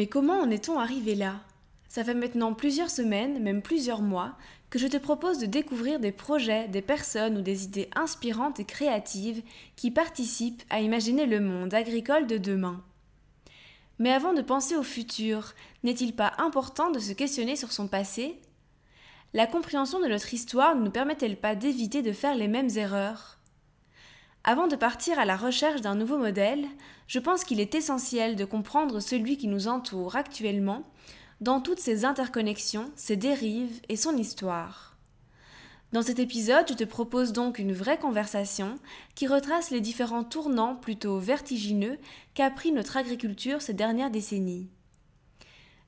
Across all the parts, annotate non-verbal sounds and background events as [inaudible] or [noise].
Mais comment en est-on arrivé là? Ça fait maintenant plusieurs semaines, même plusieurs mois, que je te propose de découvrir des projets, des personnes ou des idées inspirantes et créatives qui participent à imaginer le monde agricole de demain. Mais avant de penser au futur, n'est-il pas important de se questionner sur son passé? La compréhension de notre histoire ne nous permet-elle pas d'éviter de faire les mêmes erreurs? Avant de partir à la recherche d'un nouveau modèle, je pense qu'il est essentiel de comprendre celui qui nous entoure actuellement, dans toutes ses interconnexions, ses dérives et son histoire. Dans cet épisode, je te propose donc une vraie conversation qui retrace les différents tournants plutôt vertigineux qu'a pris notre agriculture ces dernières décennies.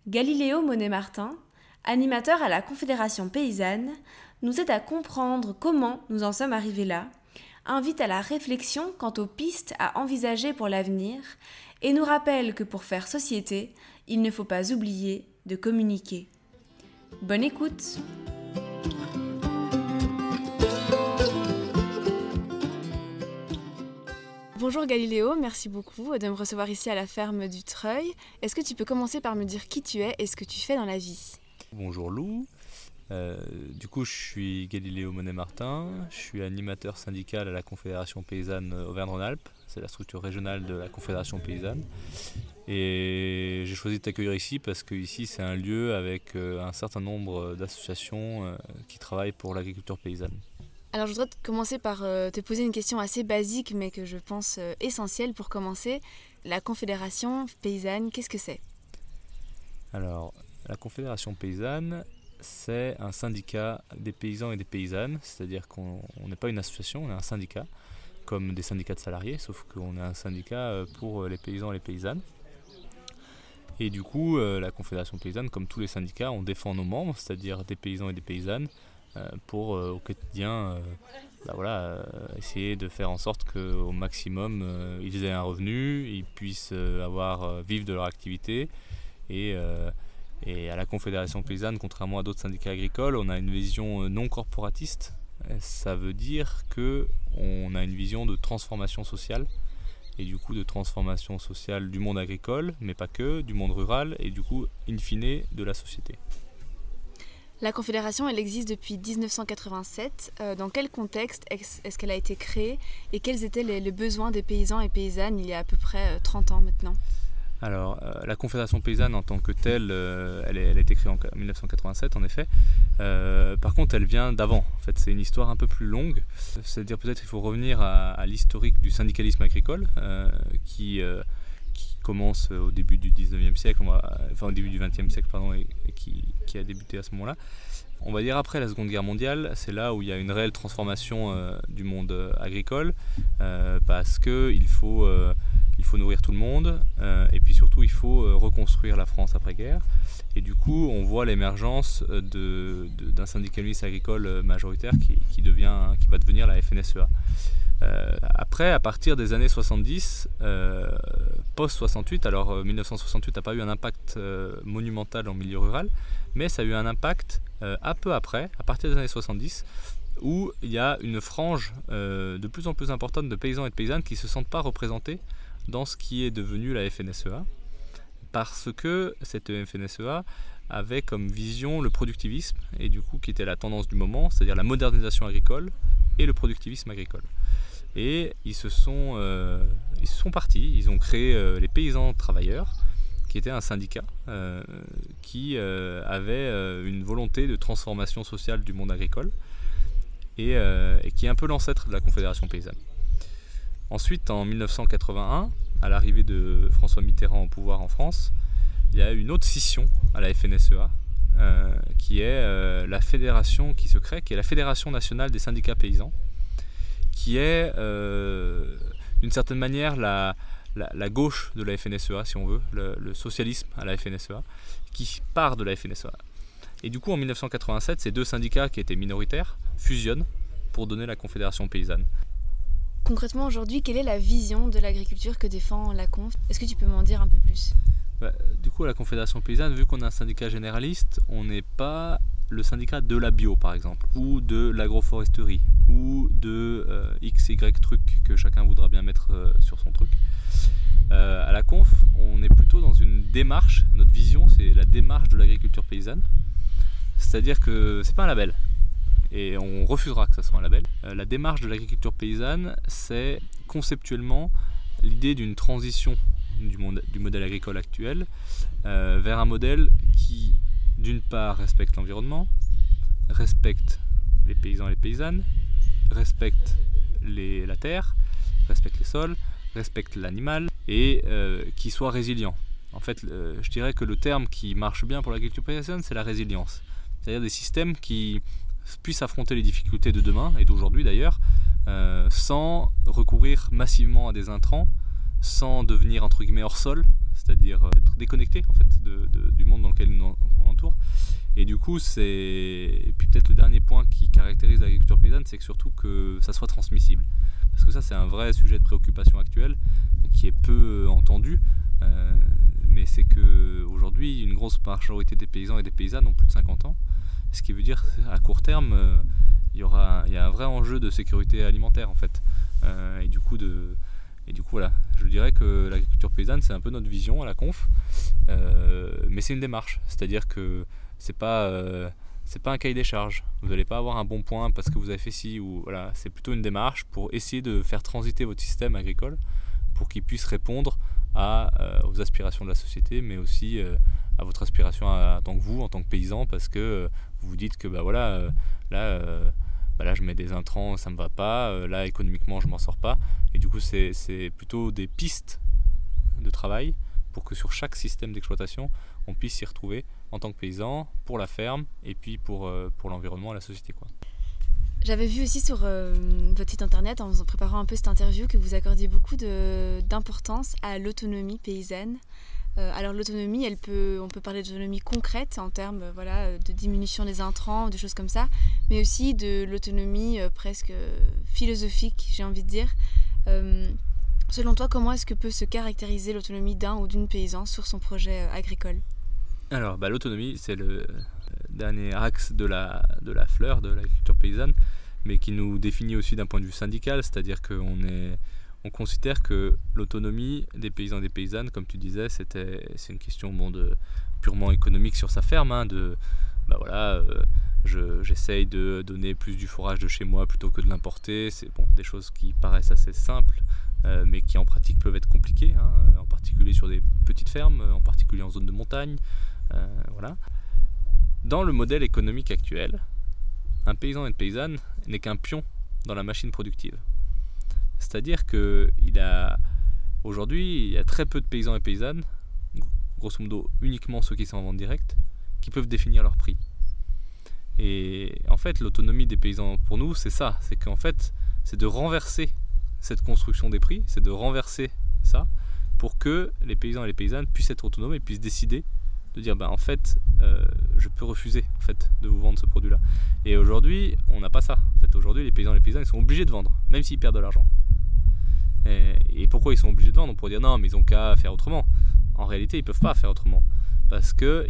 Galiléo Monet-Martin, animateur à la Confédération paysanne, nous aide à comprendre comment nous en sommes arrivés là invite à la réflexion quant aux pistes à envisager pour l'avenir et nous rappelle que pour faire société, il ne faut pas oublier de communiquer. Bonne écoute Bonjour Galiléo, merci beaucoup de me recevoir ici à la ferme du Treuil. Est-ce que tu peux commencer par me dire qui tu es et ce que tu fais dans la vie? Bonjour Lou, euh, du coup, je suis Galiléo Monet-Martin, je suis animateur syndical à la Confédération paysanne Auvergne-Rhône-Alpes, c'est la structure régionale de la Confédération paysanne. Et j'ai choisi de t'accueillir ici parce que ici c'est un lieu avec euh, un certain nombre d'associations euh, qui travaillent pour l'agriculture paysanne. Alors je voudrais commencer par te poser une question assez basique mais que je pense essentielle pour commencer. La Confédération paysanne, qu'est-ce que c'est? Alors la Confédération paysanne, c'est un syndicat des paysans et des paysannes, c'est-à-dire qu'on n'est pas une association, on est un syndicat, comme des syndicats de salariés, sauf qu'on est un syndicat euh, pour les paysans et les paysannes. Et du coup, euh, la Confédération paysanne, comme tous les syndicats, on défend nos membres, c'est-à-dire des paysans et des paysannes, euh, pour au quotidien bah voilà, essayer de faire en sorte qu'au maximum ils aient un revenu, ils puissent avoir, vivre de leur activité et et à la Confédération paysanne, contrairement à d'autres syndicats agricoles, on a une vision euh, non corporatiste. Ça veut dire que on a une vision de transformation sociale et du coup de transformation sociale du monde agricole, mais pas que, du monde rural et du coup, in fine, de la société. La Confédération, elle existe depuis 1987. Euh, dans quel contexte est-ce qu'elle a été créée et quels étaient les, besoins des paysans et paysannes il y a à peu près 30 euh, ans maintenant? Alors, euh, la Confédération paysanne en tant que telle, euh, elle, été créée en 1987 en effet. Euh, par contre, elle vient d'avant. En fait, c'est une histoire un peu plus longue. C'est-à-dire peut-être qu'il faut revenir à, l'historique du syndicalisme agricole qui, commence au début du 19e siècle, enfin au début du 20e siècle, pardon, et, qui, a débuté à ce moment-là. On va dire après la Seconde Guerre mondiale, c'est là où il y a une réelle transformation du monde agricole, parce qu'il faut faut nourrir tout le monde, euh, et puis surtout il faut euh, reconstruire la France après-guerre. Et du coup, on voit l'émergence euh, d'un syndicalisme agricole majoritaire qui, devient, qui va devenir la FNSEA. après, à partir des années 70, post-68, alors 1968 n'a pas eu un impact monumental en milieu rural, mais ça a eu un impact un peu après, à partir des années 70, où il y a une frange de plus en plus importante de paysans et de paysannes qui ne se sentent pas représentés dans ce qui est devenu la FNSEA, parce que cette FNSEA avait comme vision le productivisme, et du coup qui était la tendance du moment, c'est-à-dire la modernisation agricole et le productivisme agricole. Et ils se sont, euh, ils partis, ils ont créé euh, les paysans travailleurs, qui était un syndicat euh, qui avait une volonté de transformation sociale du monde agricole et, qui est un peu l'ancêtre de la Confédération paysanne. Ensuite, en 1981, à l'arrivée de François Mitterrand au pouvoir en France, il y a une autre scission à la FNSEA, qui est la fédération qui se crée, qui est la Fédération nationale des syndicats paysans, qui est euh, d'une certaine manière la, la, gauche de la FNSEA, si on veut, le, socialisme à la FNSEA, qui part de la FNSEA. Et du coup, en 1987, ces deux syndicats qui étaient minoritaires fusionnent pour donner la Confédération paysanne. Concrètement, aujourd'hui, quelle est la vision de l'agriculture que défend la Conf? Est-ce que tu peux m'en dire un peu plus? Bah, Du coup, la Confédération paysanne, vu qu'on a un syndicat généraliste, on n'est pas le syndicat de la bio par exemple, ou de l'agroforesterie, ou de euh, XY truc que chacun voudra bien mettre euh, sur son truc. Euh, à la conf, on est plutôt dans une démarche, notre vision c'est la démarche de l'agriculture paysanne, c'est-à-dire que c'est pas un label, et on refusera que ça soit un label. la démarche de l'agriculture paysanne, c'est conceptuellement l'idée d'une transition du, modèle agricole actuel vers un modèle qui d'une part, respecte l'environnement, respecte les paysans et les paysannes, respecte la terre, respecte les sols, respecte l'animal et euh, qui soit résilient. En fait, je dirais que le terme qui marche bien pour l'agriculture paysanne, c'est la résilience. C'est-à-dire des systèmes qui puissent affronter les difficultés de demain et d'aujourd'hui d'ailleurs, euh, sans recourir massivement à des intrants, sans devenir entre guillemets hors sol, c'est-à-dire euh, être déconnecté en fait du monde dans lequel on entoure. Et du coup, c'est puis peut-être le dernier point qui caractérise l'agriculture paysanne, c'est que surtout que ça soit transmissible. Parce que ça, c'est un vrai sujet de préoccupation actuel qui est peu entendu. Euh, mais c'est que aujourd'hui, une grosse majorité des paysans et des paysannes ont plus de 50 ans. Ce qui veut dire à court terme, euh, il y aura il y a un vrai enjeu de sécurité alimentaire en fait. et du coup de et du coup, voilà, je dirais que l'agriculture paysanne, c'est un peu notre vision à la conf, euh, mais c'est une démarche. C'est-à-dire que c'est pas, euh, c'est pas un cahier des charges. Vous n'allez pas avoir un bon point parce que vous avez fait ci ou voilà. C'est plutôt une démarche pour essayer de faire transiter votre système agricole pour qu'il puisse répondre euh, aux aspirations de la société, mais aussi à votre aspiration en tant que vous, en tant que paysan, parce que vous vous dites que bah voilà, là bah là je mets des intrants, ça me va pas, euh, là économiquement je m'en sors pas. Et du coup c'est plutôt des pistes de travail pour que sur chaque système d'exploitation on puisse s'y retrouver en tant que paysan, pour la ferme et puis pour, euh, pour l'environnement et la société. Quoi. J'avais vu aussi sur euh, votre site internet, en préparant un peu cette interview, que vous accordiez beaucoup d'importance à l'autonomie paysanne. Euh, alors l'autonomie, elle peut, on peut parler d'autonomie concrète en termes euh, voilà, de diminution des intrants, des choses comme ça, mais aussi de l'autonomie euh, presque philosophique, j'ai envie de dire. selon toi, comment est-ce que peut se caractériser l'autonomie d'un ou d'une paysan sur son projet agricole? Alors bah, l'autonomie, c'est le dernier axe de la, de la fleur de l'agriculture paysanne, mais qui nous définit aussi d'un point de vue syndical, c'est-à-dire qu'on est on considère que l'autonomie des paysans et des paysannes, comme tu disais, c'était, c'est une question de, purement économique sur sa ferme. Hein, de, bah voilà, euh, j'essaye de donner plus du fourrage de chez moi plutôt que de l'importer. C'est bon, des choses qui paraissent assez simples, euh, mais qui en pratique peuvent être compliquées, hein, en particulier sur des petites fermes, en particulier en zone de montagne. Euh, voilà. Dans le modèle économique actuel, un paysan et une paysanne n'est qu'un pion dans la machine productive. C'est-à-dire que il a aujourd'hui, il y a très peu de paysans et paysannes, grosso modo uniquement ceux qui sont en vente directe, qui peuvent définir leur prix. Et en fait, l'autonomie des paysans pour nous, c'est ça, c'est qu'en fait, c'est de renverser cette construction des prix, c'est de renverser ça pour que les paysans et les paysannes puissent être autonomes et puissent décider de dire bah en fait euh, je peux refuser en fait de vous vendre ce produit là et aujourd'hui on n'a pas ça. En fait aujourd'hui les paysans et les paysannes ils sont obligés de vendre même s'ils perdent de l'argent et, pourquoi ils sont obligés de vendre? On pourrait dire non, mais ils ont qu'à faire autrement. En réalité, ils peuvent pas faire autrement parce que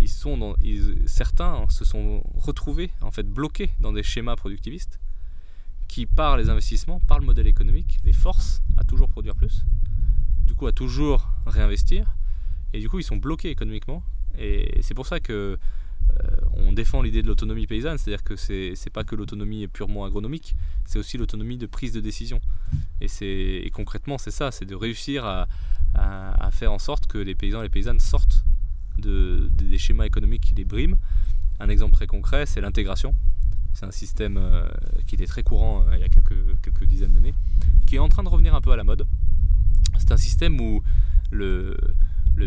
certains se sont retrouvés en fait bloqués dans des schémas productivistes qui, par les investissements, par le modèle économique, les forcent à toujours produire plus, du coup à toujours réinvestir, et du coup ils sont bloqués économiquement. Et c'est pour ça que euh, on défend l'idée de l'autonomie paysanne, c'est-à-dire que c'est pas que l'autonomie purement agronomique, c'est aussi l'autonomie de prise de décision. Et, et concrètement, c'est ça, c'est de réussir à, faire en sorte que les paysans et les paysannes sortent de, des schémas économiques qui les briment. Un exemple très concret, c'est l'intégration. C'est un système euh, qui était très courant euh, il y a quelques, dizaines d'années, qui est en train de revenir un peu à la mode. C'est un système où le,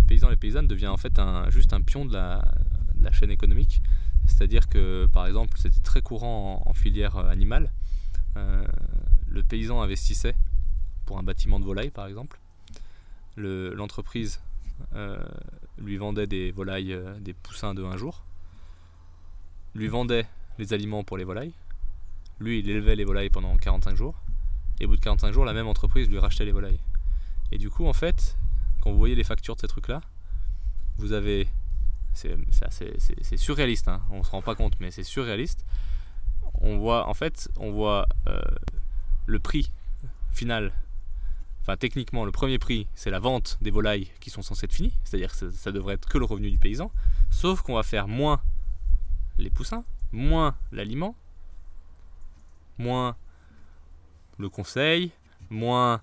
paysan et les paysannes devient en fait un, juste un pion de la, la chaîne économique. C'est-à-dire que, par exemple, c'était très courant en, filière euh, animale. Euh, le paysan investissait pour un bâtiment de volaille, par exemple. L'entreprise euh, lui vendait des volailles, des poussins de un jour, lui vendait les aliments pour les volailles. Lui, il élevait les volailles pendant 45 jours. Et au bout de 45 jours, la même entreprise lui rachetait les volailles. Et du coup, en fait, quand vous voyez les factures de ces trucs-là, vous avez c'est surréaliste, hein. on se rend pas compte, mais c'est surréaliste. On voit, en fait, on voit euh, le prix final. Enfin, techniquement, le premier prix, c'est la vente des volailles qui sont censées être finies, c'est-à-dire que ça, devrait être que le revenu du paysan. Sauf qu'on va faire moins les poussins, moins l'aliment, moins le conseil, moins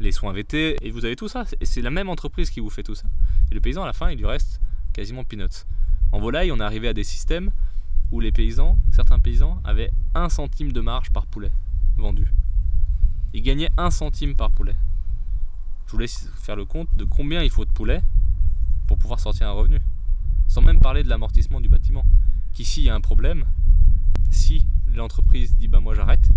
les soins VT, et vous avez tout ça. Et c'est la même entreprise qui vous fait tout ça. Et le paysan, à la fin, il lui reste quasiment peanuts. En volaille, on est arrivé à des systèmes où les paysans, certains paysans, avaient 1 centime de marge par poulet vendu. Ils gagnaient 1 centime par poulet. Je vous laisse faire le compte de combien il faut de poulet pour pouvoir sortir un revenu. Sans même parler de l'amortissement du bâtiment. Qu'ici, il y a un problème. Si l'entreprise dit bah moi j'arrête,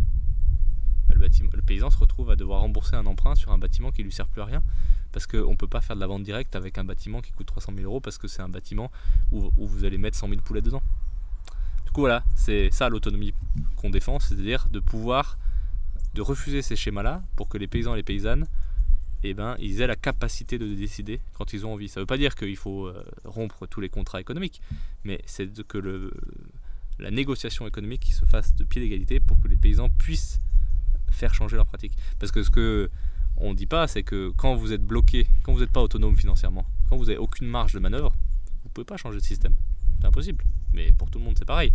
bah, le, paysan se retrouve à devoir rembourser un emprunt sur un bâtiment qui lui sert plus à rien parce qu'on ne peut pas faire de la vente directe avec un bâtiment qui coûte 300 000 euros parce que c'est un bâtiment où, vous allez mettre 100 000 poulets dedans. Coup voilà, c'est ça l'autonomie qu'on défend, c'est-à-dire de pouvoir de refuser ces schémas-là pour que les paysans et les paysannes eh ben, ils aient la capacité de décider quand ils ont envie. Ça ne veut pas dire qu'il faut euh, rompre tous les contrats économiques, mais c'est que la négociation économique se fasse de pied d'égalité pour que les paysans puissent faire changer leurs pratiques. Parce que ce que on ne dit pas, c'est que quand vous êtes bloqué, quand vous n'êtes pas autonome financièrement, quand vous n'avez aucune marge de manœuvre, vous ne pouvez pas changer de système. C'est impossible. Mais pour tout le monde, c'est pareil.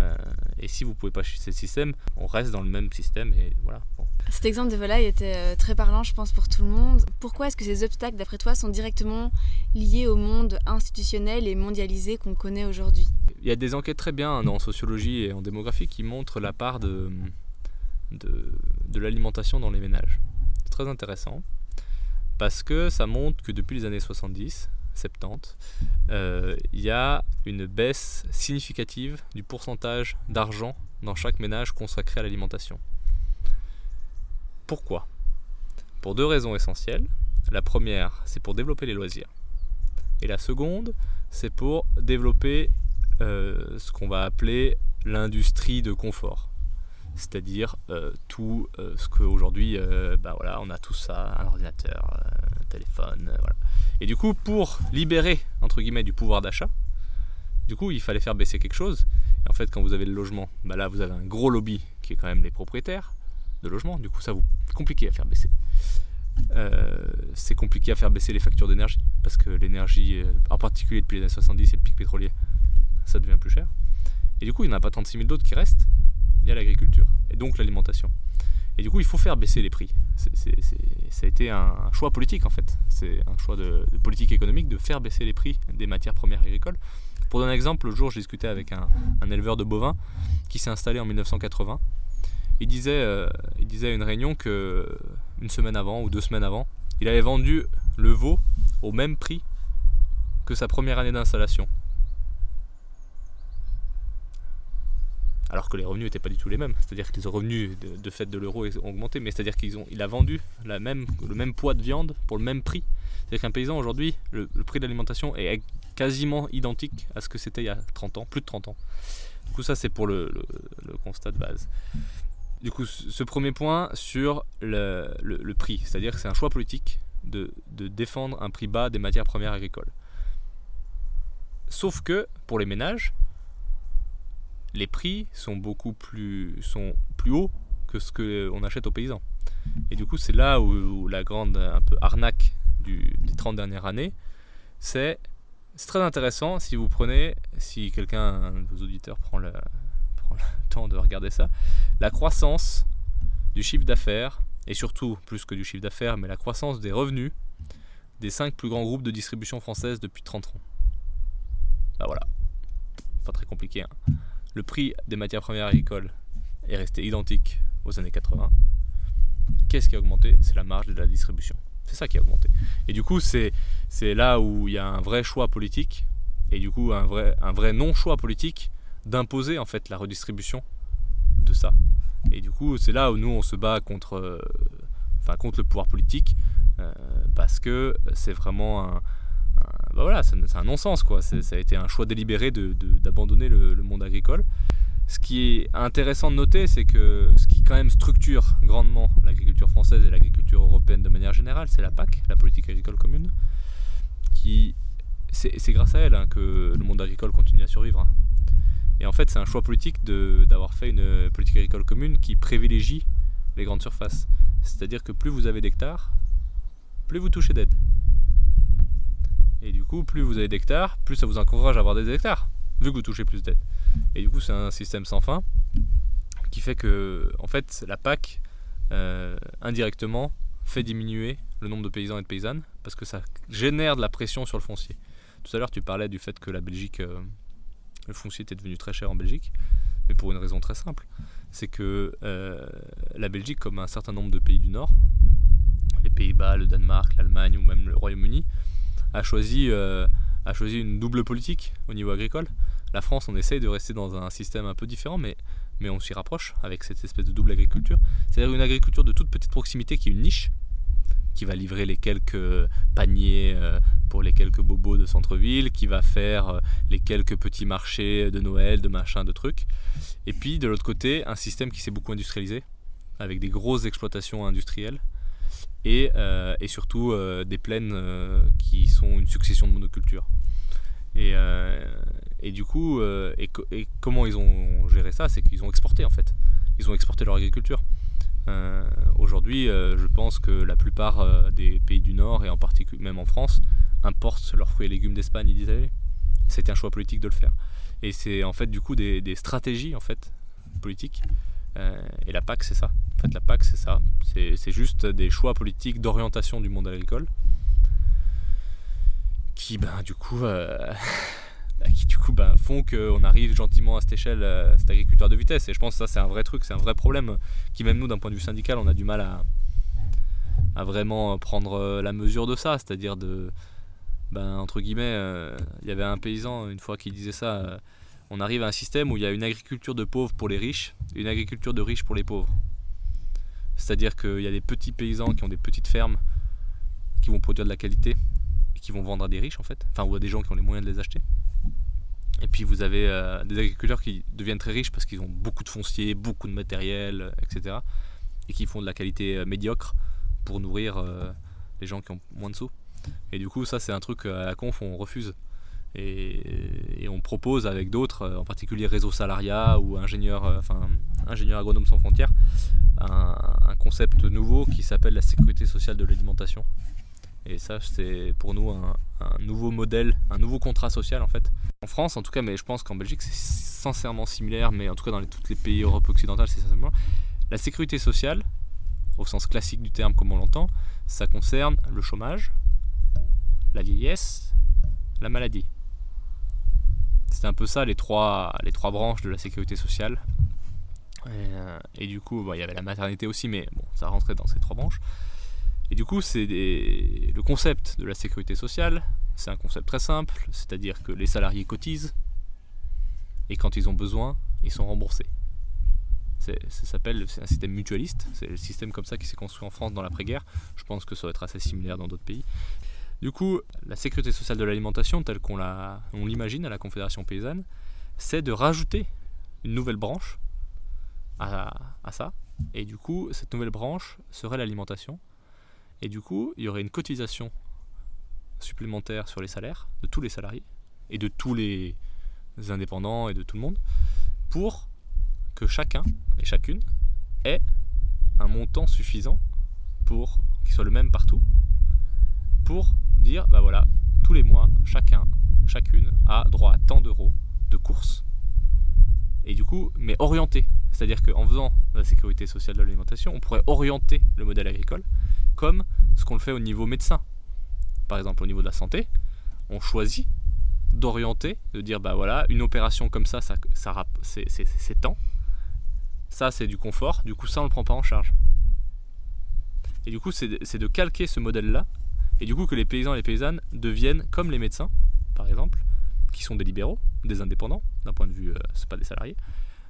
Euh, et si vous ne pouvez pas changer de système, on reste dans le même système et voilà. Cet exemple de volaille était euh, très parlant, je pense, pour tout le monde. Pourquoi est-ce que ces obstacles, d'après toi, sont directement liés au monde institutionnel et mondialisé qu'on connaît aujourd'hui? Il y a des enquêtes très bien en sociologie et en démographie qui montrent la part de, de, de l'alimentation dans les ménages très intéressant parce que ça montre que depuis les années 70, 70, euh, il y a une baisse significative du pourcentage d'argent dans chaque ménage consacré à l'alimentation. Pourquoi Pour deux raisons essentielles. La première, c'est pour développer les loisirs. Et la seconde, c'est pour développer euh, ce qu'on va appeler l'industrie de confort c'est-à-dire euh, tout euh, ce qu'aujourd'hui, euh, bah voilà, on a tout ça, un ordinateur, un téléphone, voilà. Et du coup, pour libérer, entre guillemets, du pouvoir d'achat, du coup, il fallait faire baisser quelque chose. Et en fait, quand vous avez le logement, bah là, vous avez un gros lobby qui est quand même les propriétaires de logement. Du coup, ça vous compliqué à faire baisser. c'est compliqué à faire baisser les factures d'énergie parce que l'énergie, en particulier depuis les années 70 et le pic pétrolier, ça devient plus cher. Et du coup, il n'y en a pas 36 000 d'autres qui restent il y a l'agriculture et donc l'alimentation. Et du coup, il faut faire baisser les prix. ça a été un choix politique en fait. C'est un choix de, politique économique de faire baisser les prix des matières premières agricoles. Pour donner un exemple, le jour, j'ai discuté avec un, éleveur de bovins qui s'est installé en 1980. Il disait, euh, il disait à une réunion que une semaine avant ou deux semaines avant, il avait vendu le veau au même prix que sa première année d'installation. Alors que les revenus n'étaient pas du tout les mêmes. C'est-à-dire que les revenus de, fait de l'euro ont augmenté, mais c'est-à-dire qu'il a vendu la même, le même poids de viande pour le même prix. C'est-à-dire qu'un paysan aujourd'hui, le, prix de l'alimentation est quasiment identique à ce que c'était il y a 30 ans, plus de 30 ans. Du coup, ça c'est pour le, constat de base. Du coup, ce premier point sur le, prix, c'est-à-dire que c'est un choix politique de défendre un prix bas des matières premières agricoles. Sauf que pour les ménages, les prix sont beaucoup plus, sont plus hauts que ce qu'on achète aux paysans. Et du coup, c'est là où, la grande un peu arnaque des 30 dernières années, c'est très intéressant si vous prenez, si quelqu'un, un de vos auditeurs prend le, prend le [laughs] temps de regarder ça, la croissance du chiffre d'affaires, et surtout plus que du chiffre d'affaires, mais la croissance des revenus des 5 plus grands groupes de distribution française depuis 30 ans. Bah voilà, pas très compliqué. Hein. Le prix des matières premières agricoles est resté identique aux années 80. Qu'est-ce qui a augmenté? C'est la marge de la distribution. C'est ça qui a augmenté. Et du coup, c'est, là où il y a un vrai choix politique, et du coup un vrai, un vrai non-choix politique d'imposer en fait la redistribution de ça. Et du coup, c'est là où nous on se bat contre, euh, enfin, contre le pouvoir politique, euh, parce que c'est vraiment un, bah voilà, c'est, un non-sens quoi. ça a été un choix délibéré de, d'abandonner le, le monde agricole. Ce qui est intéressant de noter, c'est que ce qui quand même structure grandement l'agriculture française et l'agriculture européenne de manière générale, c'est la PAC, la politique agricole commune, qui c'est grâce à elle hein, que le monde agricole continue à survivre. Et en fait, c'est un choix politique d'avoir fait une politique agricole commune qui privilégie les grandes surfaces. C'est-à-dire que plus vous avez d'hectares, plus vous touchez d'aide. Et du coup, plus vous avez d'hectares, plus ça vous encourage à avoir des hectares, vu que vous touchez plus d'aide. Et du coup, c'est un système sans fin qui fait que, en fait, la PAC, euh, indirectement, fait diminuer le nombre de paysans et de paysannes parce que ça génère de la pression sur le foncier. Tout à l'heure, tu parlais du fait que la Belgique, euh, le foncier était devenu très cher en Belgique, mais pour une raison très simple c'est que euh, la Belgique, comme un certain nombre de pays du Nord, les Pays-Bas, le Danemark, l'Allemagne ou même le Royaume-Uni, a choisi, a choisi une double politique au niveau agricole. La France, on essaye de rester dans un système un peu différent, mais, mais on s'y rapproche avec cette espèce de double agriculture. C'est-à-dire une agriculture de toute petite proximité qui est une niche, qui va livrer les quelques paniers euh, pour les quelques bobos de centre-ville, qui va faire euh, les quelques petits marchés de Noël, de machin, de trucs. Et puis de l'autre côté, un système qui s'est beaucoup industrialisé, avec des grosses exploitations industrielles. Et, euh, et surtout des plaines qui sont une succession de monocultures. Et, du coup, euh, et, comment ils ont géré ça C'est qu'ils ont exporté en fait. Ils ont exporté leur agriculture. Euh, aujourd'hui, euh, je pense que la plupart des pays du Nord, et en particulier même en France, importent leurs fruits et légumes d'Espagne et d'Italie. C'était un choix politique de le faire. Et c'est en fait du coup des, stratégies en fait politiques. et la PAC, c'est ça. En fait, la PAC, c'est ça. C'est juste des choix politiques d'orientation du monde agricole qui, ben, du coup, [laughs] Bah, qui du coup bah, font qu'on arrive gentiment à cette échelle, euh, cet agriculteur de vitesse. Et je pense que ça c'est un vrai truc, c'est un vrai problème qui même nous d'un point de vue syndical on a du mal à, à vraiment prendre euh, la mesure de ça. C'est-à-dire de, ben, entre guillemets, euh, il y avait un paysan une fois qui disait ça, on arrive à un système où il y a une agriculture de pauvres pour les riches et une agriculture de riches pour les pauvres. C'est-à-dire qu'il y a des petits paysans qui ont des petites fermes qui vont produire de la qualité et qui vont vendre à des riches en fait, enfin ou à des gens qui ont les moyens de les acheter. Et puis vous avez euh, des agriculteurs qui deviennent très riches parce qu'ils ont beaucoup de foncier, beaucoup de matériel, euh, etc. Et qui font de la qualité euh, médiocre pour nourrir les gens qui ont moins de sous. Et du coup, ça, c'est un truc à la conf, on refuse. Et, on propose avec d'autres, en particulier Réseau Salariat ou Ingénieur, enfin, ingénieur Agronome Sans Frontières, un concept nouveau qui s'appelle la sécurité sociale de l'alimentation. Et ça, c'est pour nous un, nouveau modèle, un nouveau contrat social en fait. En France, en tout cas, mais je pense qu'en Belgique, c'est sincèrement similaire, mais en tout cas dans tous les pays Europe occidentale, c'est sincèrement. La sécurité sociale, au sens classique du terme comme on l'entend, ça concerne le chômage, la vieillesse, la maladie. C'est un peu ça les trois, les trois branches de la sécurité sociale. Et, euh, du coup, il y avait la maternité aussi, mais bon, ça rentrait dans ces trois branches. Et du coup, c'est le concept de la sécurité sociale, c'est un concept très simple, c'est-à-dire que les salariés cotisent et quand ils ont besoin, ils sont remboursés. Ça s'appelle, c'est un système mutualiste, c'est le système comme ça qui s'est construit en France dans l'après-guerre. Je pense que ça va être assez similaire dans d'autres pays. Du coup, la sécurité sociale de l'alimentation, telle qu'on l'imagine à la Confédération paysanne, c'est de rajouter une nouvelle branche à, ça. Et du coup, cette nouvelle branche serait l'alimentation. Et du coup, il y aurait une cotisation supplémentaire sur les salaires de tous les salariés et de tous les indépendants et de tout le monde pour que chacun et chacune ait un montant suffisant pour qui soit le même partout, pour dire bah voilà, tous les mois, chacun, chacune a droit à tant d'euros de courses. Et du coup, mais orienté. C'est-à-dire qu'en faisant la sécurité sociale de l'alimentation, on pourrait orienter le modèle agricole comme ce qu'on le fait au niveau médecin. Par exemple, au niveau de la santé, on choisit d'orienter, de dire bah voilà, une opération comme ça, ça, ça c'est temps. Ça, c'est du confort. Du coup, ça, on ne le prend pas en charge. Et du coup, c'est de calquer ce modèle-là. Et du coup, que les paysans et les paysannes deviennent comme les médecins, par exemple, qui sont des libéraux, des indépendants, d'un point de vue, euh, c'est pas des salariés,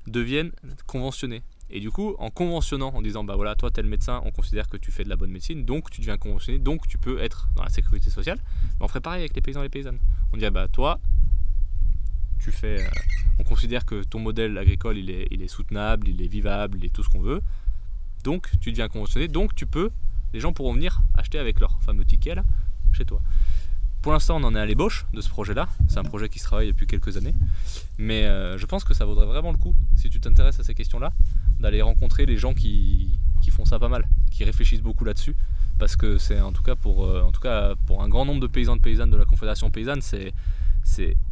deviennent conventionnés. Et du coup, en conventionnant, en disant, bah voilà, toi, tel médecin, on considère que tu fais de la bonne médecine, donc tu deviens conventionné, donc tu peux être dans la sécurité sociale. on ferait pareil avec les paysans et les paysannes. On dirait, bah toi, tu fais. Euh, on considère que ton modèle agricole, il est, il est soutenable, il est vivable, il est tout ce qu'on veut. Donc, tu deviens conventionné, donc tu peux. Les gens pourront venir acheter avec leur fameux ticket chez toi. Pour l'instant, on en est à l'ébauche de ce projet-là. C'est un projet qui se travaille depuis quelques années. Mais euh, je pense que ça vaudrait vraiment le coup, si tu t'intéresses à ces questions-là, d'aller rencontrer les gens qui, font ça pas mal, qui réfléchissent beaucoup là-dessus. Parce que c'est en tout cas pour, euh, en tout cas pour un grand nombre de paysans de paysannes de la Confédération paysanne, c'est,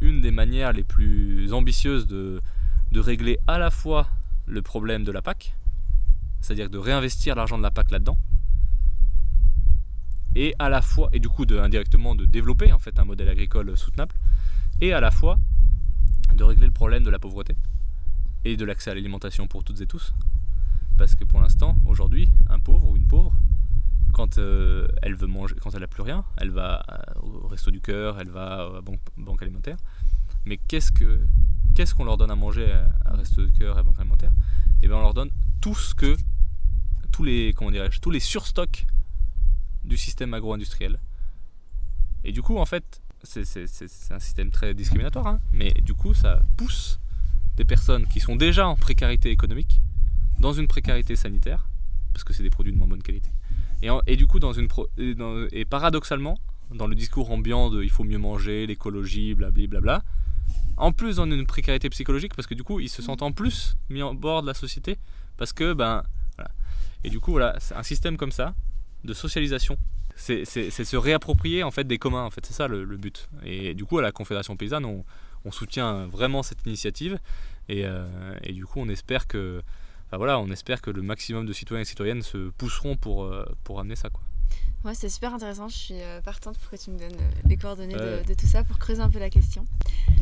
une des manières les plus ambitieuses de régler à la fois le problème de la PAC, c'est-à-dire de réinvestir l'argent de la PAC là-dedans, et à la fois, et du coup indirectement de développer en fait un modèle agricole soutenable, et à la fois de régler le problème de la pauvreté et de l'accès à l'alimentation pour toutes et tous. Parce que pour l'instant, aujourd'hui, un pauvre ou une pauvre, quand euh, elle veut manger, quand elle n'a plus rien, elle va euh, au resto du cœur, elle va à la banque, alimentaire. Mais qu'est-ce que qu'est-ce qu'on leur donne à manger à, resto du cœur et à banque alimentaire? Eh bien on leur donne tout ce que tous les comment dirais-je tous les surstocks du système agro-industriel. Et du coup, en fait, c'est un système très discriminatoire, hein, mais du coup, ça pousse des personnes qui sont déjà en précarité économique dans une précarité sanitaire, parce que c'est des produits de moins bonne qualité. Et, et du coup, dans une et, paradoxalement, dans le discours ambiant de il faut mieux manger, l'écologie, blablabla, en plus dans une précarité psychologique, parce que du coup, ils se sentent en plus mis en bord de la société, parce que, ben. Et du coup, voilà, un système comme ça, de socialisation. C'est se réapproprier en fait des communs, en fait, c'est ça le, but. Et du coup, à la Confédération paysanne, on, soutient vraiment cette initiative et, euh, et, du coup, on espère que, voilà, on espère que le maximum de citoyens et citoyennes se pousseront pour, euh, pour amener ça, quoi. Ouais, c'est super intéressant. Je suis euh, partante pour que tu me donnes euh, les coordonnées de, tout ça pour creuser un peu la question.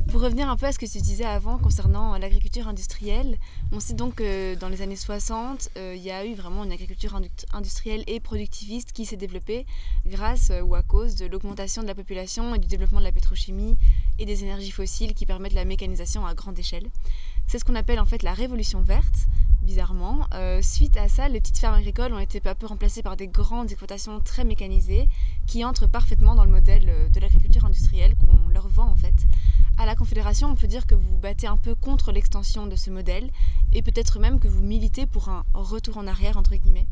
Pour revenir un peu à ce que tu disais avant concernant euh, l'agriculture industrielle, on sait donc que dans les années 60, il y a eu vraiment une agriculture industrielle et productiviste qui s'est développée grâce ou à cause de l'augmentation de la population et du développement de la pétrochimie et des énergies fossiles qui permettent la mécanisation à grande échelle. C'est ce qu'on appelle en fait la révolution verte bizarrement. Euh, suite à ça, les petites fermes agricoles ont été peu à peu remplacées par des grandes exploitations très mécanisées qui entrent parfaitement dans le modèle euh, de l'agriculture industrielle qu'on leur vend en fait. À la Confédération, on peut dire que vous vous battez un peu contre l'extension de ce modèle et peut-être même que vous militez pour un retour en arrière entre guillemets.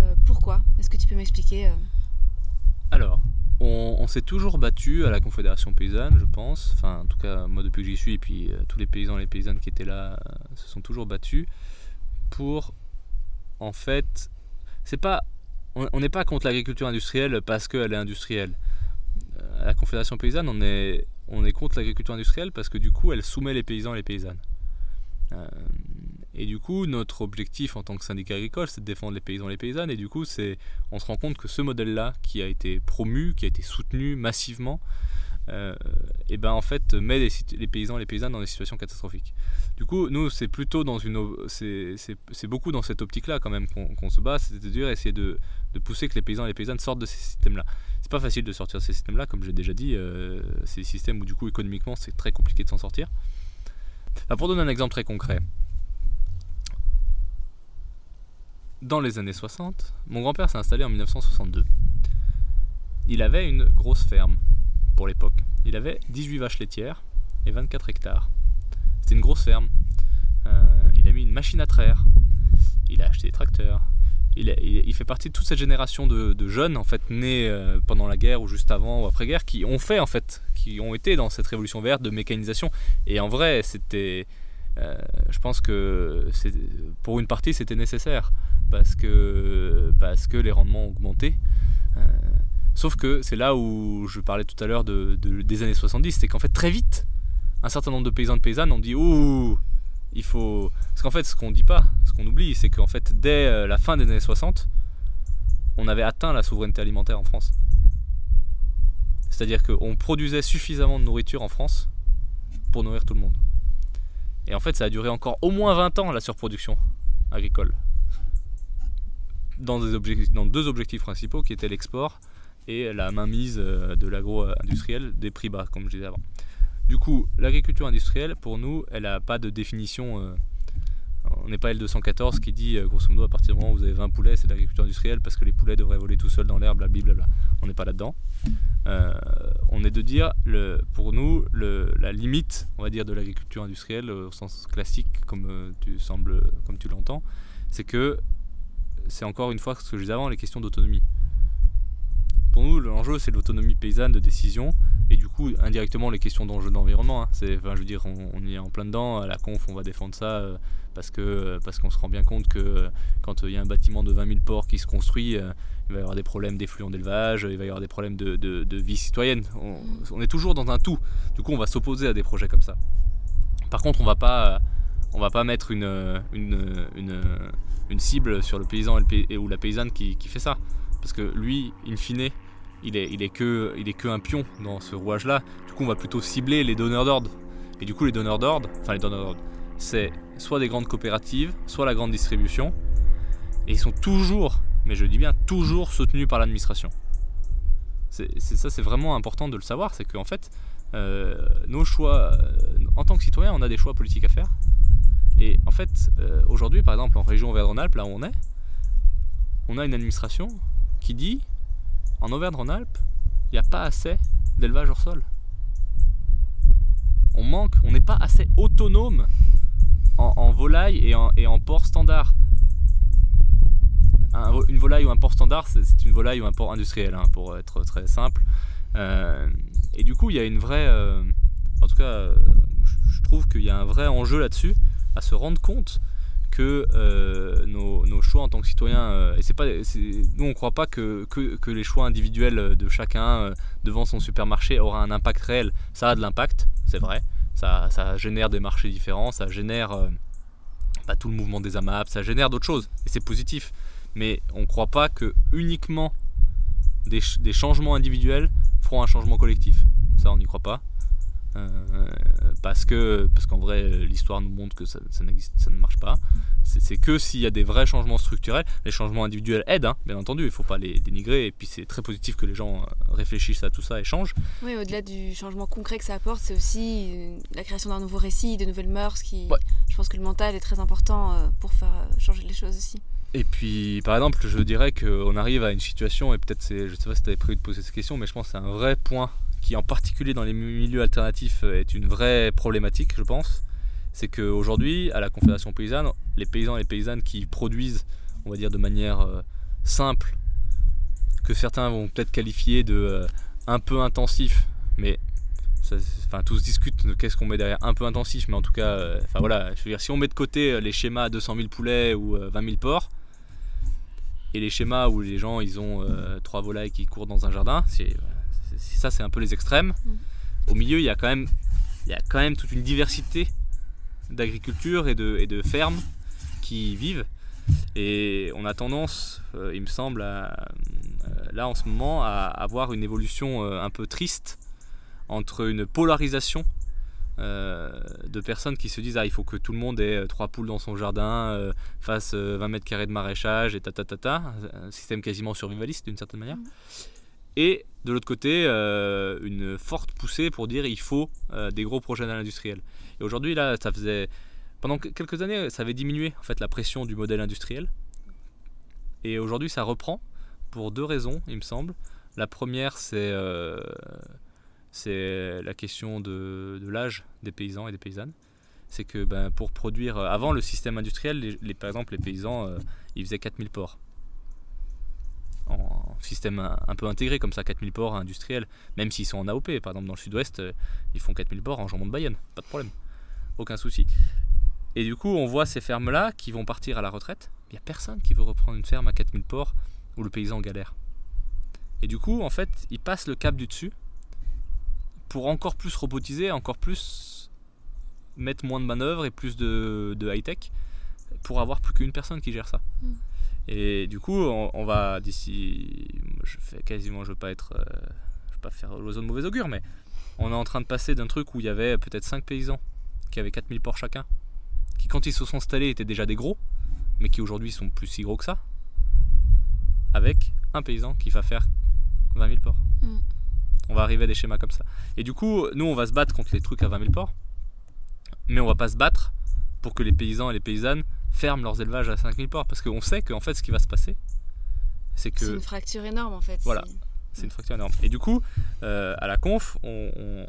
Euh, pourquoi? Est-ce que tu peux m'expliquer Alors, on, s'est toujours battu à la Confédération paysanne, je pense. Enfin, en tout cas, moi depuis que j'y suis, et puis tous les paysans et les paysannes qui étaient là se sont toujours battus pour en fait on n'est pas contre l'agriculture industrielle parce qu'elle est industrielle. Euh, à la confédération paysanne on est on est contre l'agriculture industrielle parce que du coup elle soumet les paysans et les paysannes. Euh, et du coup notre objectif en tant que syndicat agricole c'est de défendre les paysans et les paysannes. Et du coup on se rend compte que ce modèle là qui a été promu qui a été soutenu massivement et ben en fait met les, paysans et les paysannes dans des situations catastrophiques. Du coup, nous c'est plutôt dans une, c'est beaucoup dans cette optique-là quand même qu'on se bat, c'est-à-dire essayer de, de, pousser que les paysans et les paysannes sortent de ces systèmes-là. C'est pas facile de sortir de ces systèmes-là, comme j'ai déjà dit, euh, c'est des systèmes où du coup économiquement c'est très compliqué de s'en sortir. Bah, pour donner un exemple très concret, dans les années 60, mon grand-père s'est installé en 1962. Il avait une grosse ferme pour l'époque. Il avait 18 vaches laitières et 24 hectares. C'était une grosse ferme. Euh, il a mis une machine à traire. Il a acheté des tracteurs. Il, fait partie de toute cette génération de, jeunes en fait nés euh, pendant la guerre ou juste avant ou après guerre qui ont fait en fait qui ont été dans cette révolution verte de mécanisation et en vrai c'était euh, je pense que pour une partie c'était nécessaire parce que, parce que les rendements ont augmenté. Sauf que c'est là où je parlais tout à l'heure de, des années 70, c'est qu'en fait très vite, un certain nombre de paysans de paysannes ont dit Ouh, il faut. Parce qu'en fait, ce qu'on dit pas, ce qu'on oublie, c'est qu'en fait, dès la fin des années 60, on avait atteint la souveraineté alimentaire en France. C'est-à-dire qu'on produisait suffisamment de nourriture en France pour nourrir tout le monde. Et en fait, ça a duré encore au moins 20 ans la surproduction agricole. Dans deux objectifs principaux qui étaient l'export et la mainmise euh, de l'agro-industriel des prix bas, comme je disais avant. Du coup, l'agriculture industrielle, pour nous, elle n'a pas de définition euh, on n'est pas L214 qui dit, euh, grosso modo, à partir du moment où vous avez 20 poulets, c'est de l'agriculture industrielle parce que les poulets devraient voler tout seuls dans l'air, blablabla. On n'est pas là-dedans. On est de dire, pour nous, la limite, on va dire, de l'agriculture industrielle au sens classique, comme tu sembles, comme tu l'entends, c'est que c'est encore une fois ce que je disais avant, les questions d'autonomie. Pour nous, l'enjeu, c'est l'autonomie paysanne de décision et du coup, indirectement, les questions d'enjeu d'environnement. Hein. C'est, enfin, je veux dire, on, on, y est en plein dedans. À la conf, on va défendre ça parce que euh, parce qu'on se rend bien compte que euh, quand euh, il y a un bâtiment de 20 000 ports qui se construit, il va y avoir des problèmes d'effluents d'élevage, il va y avoir des problèmes de, vie citoyenne. On, est toujours dans un tout. Du coup, on va s'opposer à des projets comme ça. Par contre, on va pas on va pas mettre une, une, cible sur le paysan ou la paysanne qui, fait ça. Parce que lui, in fine, il est, il est, que, il est que un pion dans ce rouage-là. Du coup, on va plutôt cibler les donneurs d'ordre. Et du coup, les donneurs d'ordre, enfin les donneurs d'ordre, c'est soit des grandes coopératives, soit la grande distribution. Et ils sont toujours, mais je dis bien toujours, soutenus par l'administration. C'est, ça, c'est vraiment important de le savoir, c'est qu'en fait, euh, nos choix, euh, en tant que citoyen, on a des choix politiques à faire. Et en fait, euh, aujourd'hui, par exemple, en région Auvergne-Rhône-Alpes, là où on est, on a une administration qui dit, en Auvergne-Rhône-Alpes, il n'y a pas assez d'élevage hors sol. On manque, on n'est pas assez autonome en, volaille et en, et en port standard. une volaille ou un port standard, c'est une volaille ou un port industriel, hein, pour être très simple. Euh, et du coup, il y a une vraie. Euh, en tout cas, je trouve qu'il y a un vrai enjeu là-dessus, à se rendre compte euh, nos, choix en tant que citoyens, et c'est pas, nous on ne croit pas que, les choix individuels de chacun devant son supermarché aura un impact réel. Ça a de l'impact, c'est vrai, ça, génère des marchés différents, ça génère euh, pas tout le mouvement des AMAP, ça génère d'autres choses, et c'est positif. Mais on ne croit pas que uniquement des, des, changements individuels feront un changement collectif. Ça, on n'y croit pas. Euh, parce que parce qu'en vrai l'histoire nous montre que ça, ça, ça ne marche pas. C'est que s'il y a des vrais changements structurels les changements individuels aident hein, bien entendu il ne faut pas les dénigrer et puis c'est très positif que les gens euh, réfléchissent à tout ça et changent. Oui au-delà du changement concret que ça apporte c'est aussi euh, la création d'un nouveau récit de nouvelles mœurs qui je pense que le mental est très important pour faire changer les choses aussi. Et puis, par exemple, je dirais qu'on arrive à une situation, et peut-être, je ne sais pas si tu avais prévu de poser cette question, mais je pense que c'est un vrai point qui en particulier dans les milieux alternatifs euh, est une vraie problématique, je pense, c'est qu'aujourd'hui, à la Confédération paysanne, les paysans et les paysannes qui produisent, on va dire de manière euh, simple, que certains vont peut-être qualifier de euh, un peu intensif, mais enfin, tous discutent de qu'est-ce qu'on met derrière un peu intensif, mais en tout cas, enfin voilà, je veux dire, si on met de côté les schémas 200 000 poulets ou 20 000 porcs, et les schémas où les gens ils ont trois volailles qui courent dans un jardin, c'est ça, c'est un peu les extrêmes. Mm. Au milieu, il y a quand même, il y a quand même toute une diversité d'agriculture et de, et de fermes qui vivent. Et on a tendance, euh, il me semble, euh, là en ce moment, à avoir une évolution euh, un peu triste entre une polarisation de personnes qui se disent ah il faut que tout le monde ait trois poules dans son jardin, fasse 20 mètres carrés de maraîchage et ta ta ta ta, un système quasiment survivaliste d'une certaine manière. Mm. Et de l'autre côté, euh, une forte poussée pour dire il faut euh, des gros projets dans l'industriel. Et aujourd'hui, là, ça faisait. Pendant quelques années, ça avait diminué en fait la pression du modèle industriel. Et aujourd'hui, ça reprend pour deux raisons, il me semble. La première, c'est euh, la question de, l'âge des paysans et des paysannes. C'est que ben, pour produire. Avant le système industriel, les, par exemple, les paysans, ils faisaient 4000 porcs système un, peu intégré comme ça, 4000 ports industriels, même s'ils sont en AOP. Par exemple, dans le sud-ouest, euh, ils font 4000 ports en jambon de Bayonne, pas de problème, aucun souci. Et du coup, on voit ces fermes-là qui vont partir à la retraite. Il n'y a personne qui veut reprendre une ferme à 4000 porcs où le paysan galère. Et du coup, en fait, ils passent le cap du dessus pour encore plus robotiser, encore plus mettre moins de manœuvres et plus de, high-tech pour avoir plus qu'une personne qui gère ça. Mm. Et du coup, on, va d'ici, je fais quasiment, je veux pas être, euh, je veux pas faire l'oiseau de mauvais augure, mais on est en train de passer d'un truc où il y avait peut-être 5 paysans qui avaient 4000 porcs chacun, qui quand ils se sont installés étaient déjà des gros, mais qui aujourd'hui sont plus si gros que ça, avec un paysan qui va faire 20 000 porcs. Mm. On va arriver à des schémas comme ça. Et du coup, nous, on va se battre contre les trucs à 20 000 porcs, mais on va pas se battre pour que les paysans et les paysannes ferment leurs élevages à 5 000 porcs, parce qu'on sait qu'en fait, ce qui va se passer, c'est que... C'est une fracture énorme, en fait. Voilà, c'est une fracture énorme. Et du coup, euh, à la conf, on,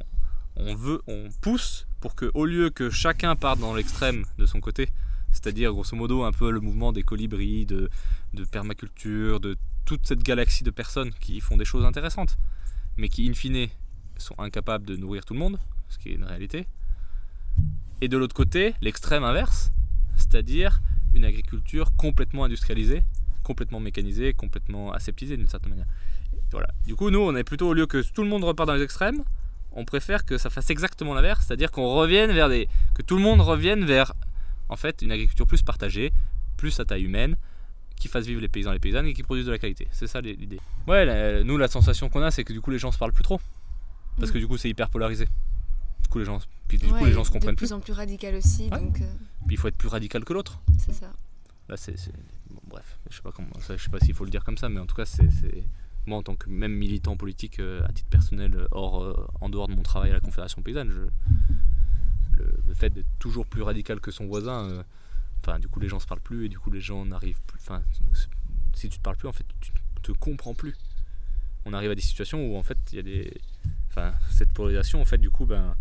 veut, on pousse pour que, au lieu que chacun parte dans l'extrême de son côté, c'est-à-dire grosso modo un peu le mouvement des colibris, de, de permaculture, de toute cette galaxie de personnes qui font des choses intéressantes, mais qui in fine sont incapables de nourrir tout le monde, ce qui est une réalité. Et de l'autre côté, l'extrême inverse, c'est-à-dire une agriculture complètement industrialisée, complètement mécanisée, complètement aseptisée d'une certaine manière. Voilà. Du coup, nous, on est plutôt au lieu que tout le monde repart dans les extrêmes, on préfère que ça fasse exactement l'inverse, c'est-à-dire qu'on revienne vers des, que tout le monde revienne vers, en fait, une agriculture plus partagée, plus à taille humaine, qui fasse vivre les paysans et les paysannes et qui produisent de la qualité. C'est ça l'idée. Ouais, nous, la sensation qu'on a, c'est que du coup, les gens se parlent plus trop. Parce que du coup, c'est hyper polarisé. Du coup, les gens, puis, du coup, les gens se comprennent plus. De plus en plus radical aussi. Donc, euh. Puis il faut être plus radical que l'autre. C'est ça. Là, c'est. bref, je sais pas comment. Je sais pas s'il faut le dire comme ça, mais en tout cas, c'est. Moi, en tant que même militant politique, euh, à titre personnel, euh, hors, en dehors de mon travail à la Confédération paysanne, je, le, fait d'être toujours plus radical que son voisin Enfin, du coup, les gens se parlent plus et du coup, les gens n'arrivent plus. Enfin, si tu te parles plus, en fait, tu te comprends plus. On arrive à des situations où, en fait, il y a des. Enfin, cette polarisation, en fait, du coup, ben,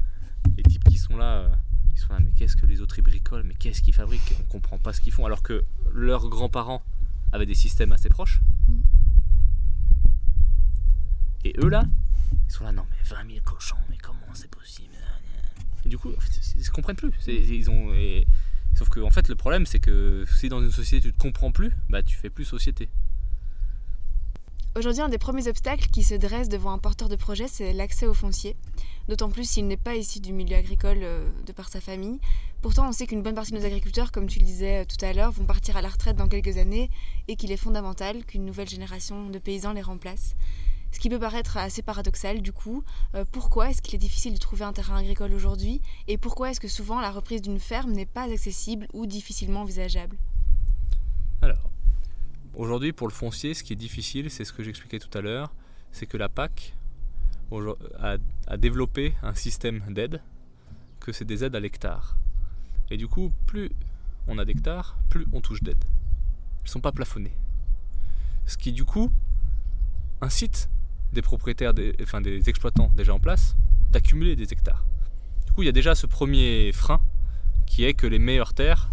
les types qui sont là, euh, ils sont là, mais qu'est-ce que les autres ils bricolent, mais qu'est-ce qu'ils fabriquent? On comprend pas ce qu'ils font, alors que leurs grands-parents avaient des systèmes assez proches. Et eux là, ils sont là, non mais 20 000 cochons, mais comment c'est possible? Et du coup, ils, se comprennent plus. Ils Sauf que en fait, le problème, c'est que si dans une société tu te comprends plus, bah tu fais plus société. Aujourd'hui, un des premiers obstacles qui se dresse devant un porteur de projet, c'est l'accès au foncier. D'autant plus s'il n'est pas issu du milieu agricole euh, de par sa famille. Pourtant, on sait qu'une bonne partie de nos agriculteurs, comme tu le disais euh, tout à l'heure, vont partir à la retraite dans quelques années et qu'il est fondamental qu'une nouvelle génération de paysans les remplace. Ce qui peut paraître assez paradoxal du coup. Euh, pourquoi est-ce qu'il est difficile de trouver un terrain agricole aujourd'hui Et pourquoi est-ce que souvent la reprise d'une ferme n'est pas accessible ou difficilement envisageable? Alors, aujourd'hui pour le foncier, ce qui est difficile, c'est ce que j'expliquais tout à l'heure, c'est que la PAC a, développé un système d'aide, que c'est des aides à l'hectare. Et du coup, plus on a d'hectares, plus on touche d'aide. Elles ne sont pas plafonnées. Ce qui du coup incite des propriétaires, enfin des exploitants déjà en place, d'accumuler des hectares. Du coup, il y a déjà ce premier frein qui est que les meilleures terres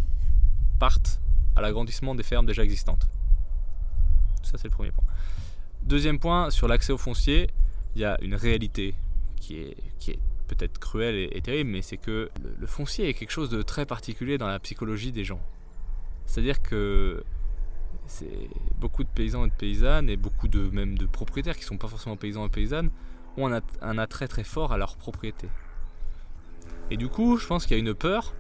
partent à l'agrandissement des fermes déjà existantes. Ça, c'est le premier point. Deuxième point, sur l'accès au foncier, il y a une réalité qui est, qui est peut-être cruelle et, terrible, mais c'est que le, foncier est quelque chose de très particulier dans la psychologie des gens. C'est-à-dire que c'est beaucoup de paysans et de paysannes et beaucoup de même de propriétaires qui sont pas forcément paysans et paysannes ont un, attrait très fort à leur propriété. Et du coup, je pense qu'il y a une peur,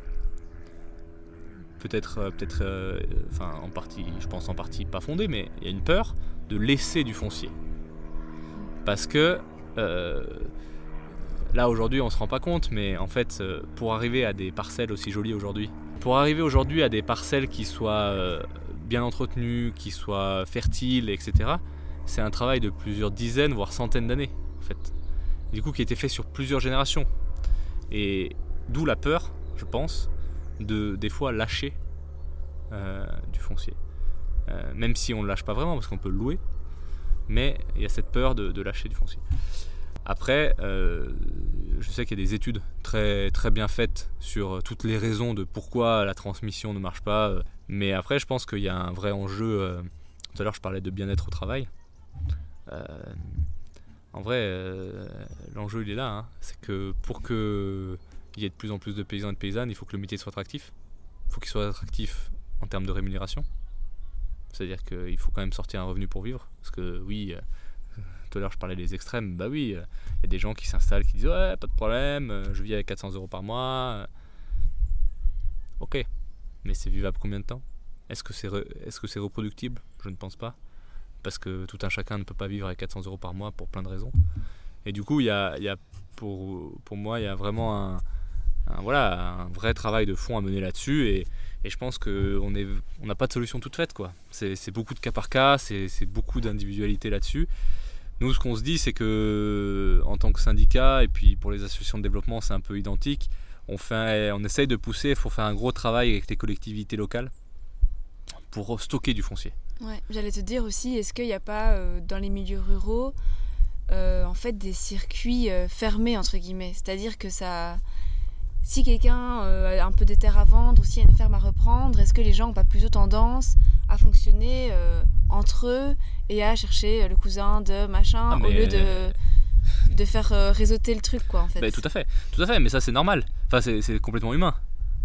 peut-être, euh, euh, enfin en partie, je pense en partie pas fondée, mais il y a une peur de laisser du foncier, parce que euh, là aujourd'hui on se rend pas compte, mais en fait pour arriver à des parcelles aussi jolies aujourd'hui, pour arriver aujourd'hui à des parcelles qui soient bien entretenu, qui soit fertile, etc., c'est un travail de plusieurs dizaines, voire centaines d'années, en fait. Du coup, qui a été fait sur plusieurs générations. Et d'où la peur, je pense, de des fois lâcher euh, du foncier. Euh, même si on ne lâche pas vraiment, parce qu'on peut louer, mais il y a cette peur de, lâcher du foncier. Après, euh, je sais qu'il y a des études très, très bien faites sur toutes les raisons de pourquoi la transmission ne marche pas, mais après, je pense qu'il y a un vrai enjeu. Tout à l'heure, je parlais de bien-être au travail. En vrai, l'enjeu, il est là. Hein. C'est que pour qu'il y ait de plus en plus de paysans et de paysannes, il faut que le métier soit attractif. Il faut qu'il soit attractif en termes de rémunération. C'est-à-dire qu'il faut quand même sortir un revenu pour vivre. Parce que oui, euh, tout à l'heure je parlais des extrêmes, bah oui, euh, il y a des gens qui s'installent, qui disent ouais, pas de problème, euh, je vis avec 400 euros par mois. Ok, mais c'est vivable combien de temps? Est-ce que c'est est -ce c'est reproductible? Je ne pense pas. Parce que tout un chacun ne peut pas vivre avec 400 euros par mois pour plein de raisons. Et du coup, il y a, y a pour, pour moi, il y a vraiment un, voilà, un vrai travail de fond à mener là-dessus. Et, et, je pense qu'on n'a pas de solution toute faite. C'est beaucoup de cas par cas, c'est beaucoup d'individualité là-dessus. Nous, ce qu'on se dit, c'est que en tant que syndicat, et puis pour les associations de développement, c'est un peu identique, on, fait, on essaye de pousser, il faut faire un gros travail avec les collectivités locales pour stocker du foncier. Ouais, j'allais te dire aussi, est-ce qu'il n'y a pas euh, dans les milieux ruraux euh, en fait des circuits euh, fermés entre guillemets, c'est-à-dire que ça, si quelqu'un a un peu des terres à vendre ou s'il y a une ferme à reprendre, est-ce que les gens n'ont pas plutôt tendance à fonctionner entre eux et à chercher le cousin de machin ah, au lieu de [laughs] de faire réseauter le truc quoi en fait? tout à fait, tout à fait, mais ça c'est normal. Enfin c'est complètement humain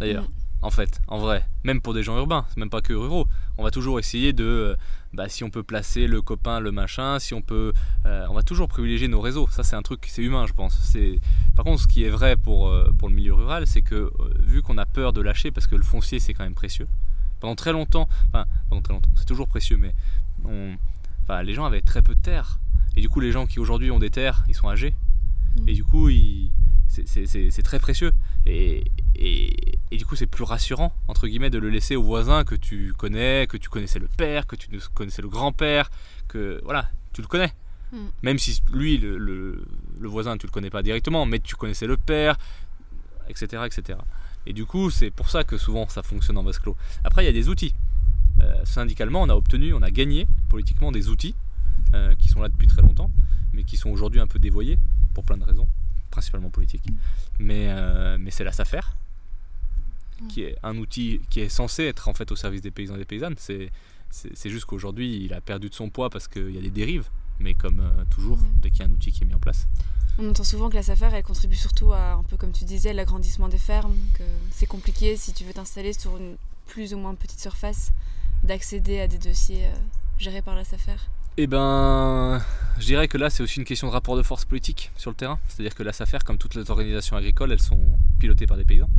d'ailleurs. Mm en fait, en vrai. Même pour des gens urbains, c'est même pas que ruraux. On va toujours essayer de, euh, bah, si on peut placer le copain, le machin, si on peut, euh, on va toujours privilégier nos réseaux. Ça, c'est un truc, c'est humain, je pense. C'est, par contre, ce qui est vrai pour euh, pour le milieu rural, c'est que vu qu'on a peur de lâcher, parce que le foncier, c'est quand même précieux. Pendant très longtemps, enfin, pendant très longtemps, c'est toujours précieux, mais on, enfin, les gens avaient très peu de terres. Et du coup, les gens qui aujourd'hui ont des terres, ils sont âgés. Mmh. Et du coup, ils c'est très précieux. Et, et, du coup, c'est plus rassurant, entre guillemets, de le laisser au voisin que tu connais, que tu connaissais le père, que tu connaissais le grand-père, que voilà, tu le connais. Hmm. Même si lui, le, le, voisin, tu le connais pas directement, mais tu connaissais le père, etc. etc. Et du coup, c'est pour ça que souvent ça fonctionne en vase clos. Après, il y a des outils. Euh, syndicalement, on a obtenu, on a gagné politiquement des outils euh, qui sont là depuis très longtemps, mais qui sont aujourd'hui un peu dévoyés pour plein de raisons principalement politique. Mais, euh, mais c'est la SAFER, qui est un outil qui est censé être en fait au service des paysans et des paysannes. C'est, c'est, juste qu'aujourd'hui, il a perdu de son poids parce qu'il y a des dérives. Mais comme euh, toujours, dès qu'il y a un outil qui est mis en place. On entend souvent que la SAFER, elle contribue surtout à, un peu comme tu disais, l'agrandissement des fermes, que c'est compliqué si tu veux t'installer sur une plus ou moins petite surface, d'accéder à des dossiers euh, gérés par la SAFER. Eh ben, je dirais que là, c'est aussi une question de rapport de force politique sur le terrain. C'est-à-dire que la SAFER, comme toutes les organisations agricoles, elles sont pilotées par des paysans.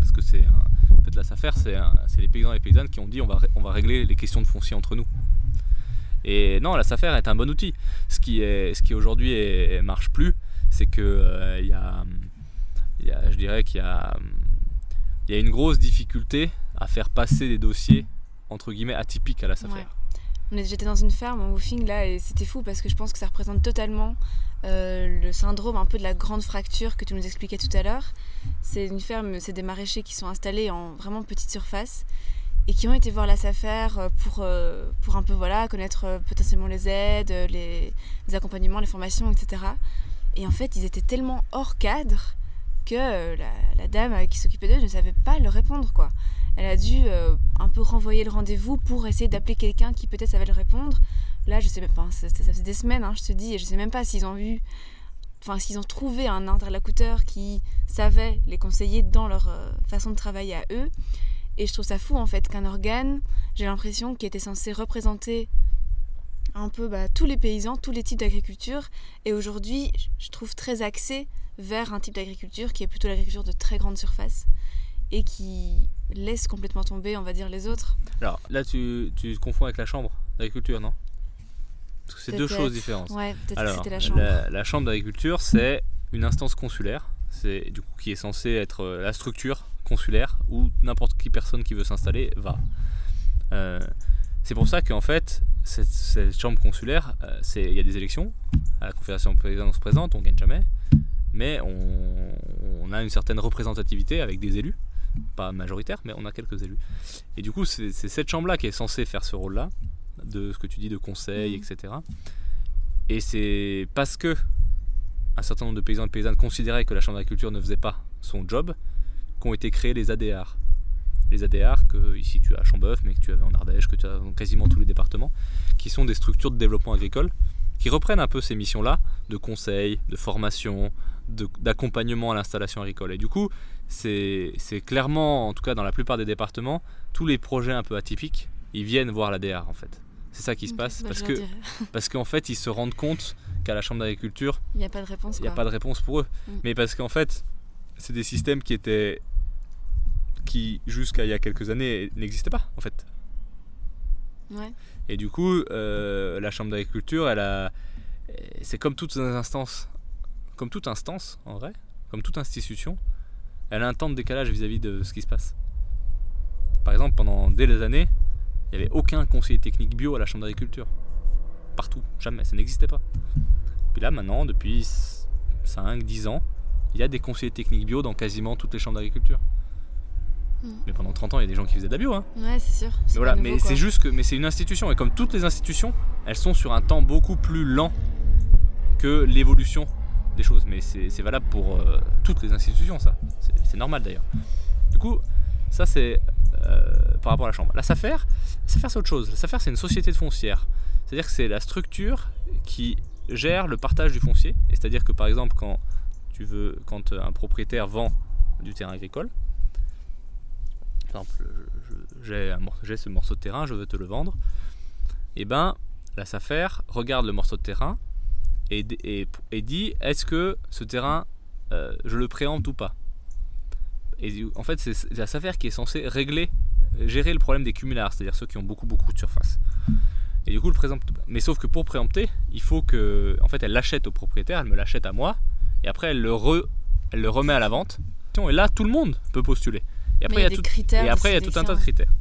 Parce que c'est en fait, la SAFER, c'est les paysans et les paysannes qui ont dit on va, régler les questions de foncier entre nous. Et non, la SAFER est un bon outil. Ce qui, est, aujourd'hui marche plus, c'est que euh, y, a, qu'il y a, y a une grosse difficulté à faire passer des dossiers entre guillemets atypiques à la SAFER. J'étais dans une ferme en woofing là et c'était fou parce que je pense que ça représente totalement euh, le syndrome un peu de la grande fracture que tu nous expliquais tout à l'heure. C'est une ferme, c'est des maraîchers qui sont installés en vraiment petite surface et qui ont été voir la SAFER pour, euh, pour un peu voilà, connaître euh, potentiellement les aides, les, accompagnements, les formations, etc. Et en fait, ils étaient tellement hors cadre que la, la dame qui s'occupait d'eux ne savait pas leur répondre quoi elle a dû euh, un peu renvoyer le rendez-vous pour essayer d'appeler quelqu'un qui peut-être savait le répondre. Là, je sais même pas, ça, fait des semaines, hein, je te dis, et je sais même pas s'ils ont eu, enfin, s'ils ont trouvé un interlocuteur qui savait les conseiller dans leur euh, façon de travailler à eux. Et je trouve ça fou en fait qu'un organe, j'ai l'impression, qui était censé représenter un peu bah, tous les paysans, tous les types d'agriculture, et aujourd'hui, je trouve très axé vers un type d'agriculture qui est plutôt l'agriculture de très grande surface et qui laisse complètement tomber, on va dire, les autres. Alors là, tu, tu te confonds avec la chambre d'agriculture, non? Parce que c'est deux choses différentes. Ouais, peut-être que c'était la chambre. La, chambre d'agriculture, c'est une instance consulaire, c'est du coup qui est censée être euh, la structure consulaire où n'importe qui personne qui veut s'installer va. Euh, c'est pour ça qu'en fait, cette, chambre consulaire, euh, il y a des élections. À la Confédération paysanne, on se présente, on gagne jamais, mais on, on, a une certaine représentativité avec des élus pas majoritaire, mais on a quelques élus. Et du coup, c'est cette chambre-là qui est censée faire ce rôle-là, de ce que tu dis de conseil, mmh. etc. Et c'est parce que un certain nombre de paysans et de paysannes considéraient que la Chambre d'agriculture ne faisait pas son job qu'ont été créés les ADR. Les ADR, que ici tu as à Chambeuf, mais que tu avais en Ardèche, que tu as dans quasiment tous les départements, qui sont des structures de développement agricole qui reprennent un peu ces missions-là de conseil, de formation, d'accompagnement à l'installation agricole. Et du coup, c'est clairement, en tout cas dans la plupart des départements, tous les projets un peu atypiques, ils viennent voir la DR en fait. C'est ça qui se passe Bah, parce que [laughs] parce qu'en fait ils se rendent compte qu'à la chambre d'agriculture Il n'y a pas de réponse. il n'y a pas de réponse pour eux. Mm. Mais parce qu'en fait c'est des systèmes qui étaient qui jusqu'à il y a quelques années n'existaient pas en fait. Ouais. Et du coup euh, la chambre d'agriculture elle a c'est comme toutes les instances comme toute instance en vrai comme toute institution elle a un temps de décalage vis-à-vis de ce qui se passe. Par exemple pendant des années il n'y avait aucun conseiller technique bio à la chambre d'agriculture. Partout, jamais, ça n'existait pas. Puis là maintenant, depuis 5-10 ans, il y a des conseillers techniques bio dans quasiment toutes les chambres d'agriculture. Mm. Mais pendant 30 ans, il y a des gens qui faisaient de la bio. Hein. Ouais, c'est sûr. Mais voilà, mais c'est juste que mais c'est une institution et comme toutes les institutions, elles sont sur un temps beaucoup plus lent que l'évolution des choses. Mais c'est valable pour euh, toutes les institutions, ça. C'est normal d'ailleurs. Du coup, ça c'est euh, par rapport à la chambre. La SAFER, SAFER c'est autre chose. La SAFER c'est une société de foncière. C'est-à-dire que c'est la structure qui gère le partage du foncier. C'est-à-dire que par exemple quand tu veux, quand un propriétaire vend du terrain agricole, par exemple, j'ai ce morceau de terrain, je veux te le vendre, et ben la SAFER regarde le morceau de terrain et, d- et- et dit est-ce que ce terrain, euh, je le préempte ou pas? Et en fait, c'est la SAFER qui est censée régler, gérer le problème des cumulards, c'est-à-dire ceux qui ont beaucoup beaucoup de surface. Et du coup, le préempte. Mais sauf que pour préempter, il faut que, en fait, elle l'achète au propriétaire, elle me l'achète à moi, et après elle le, re- elle le remet à la vente. Et là, tout le monde peut postuler. Et après, il y a tout, critères et après, il y a tout un tas de critères.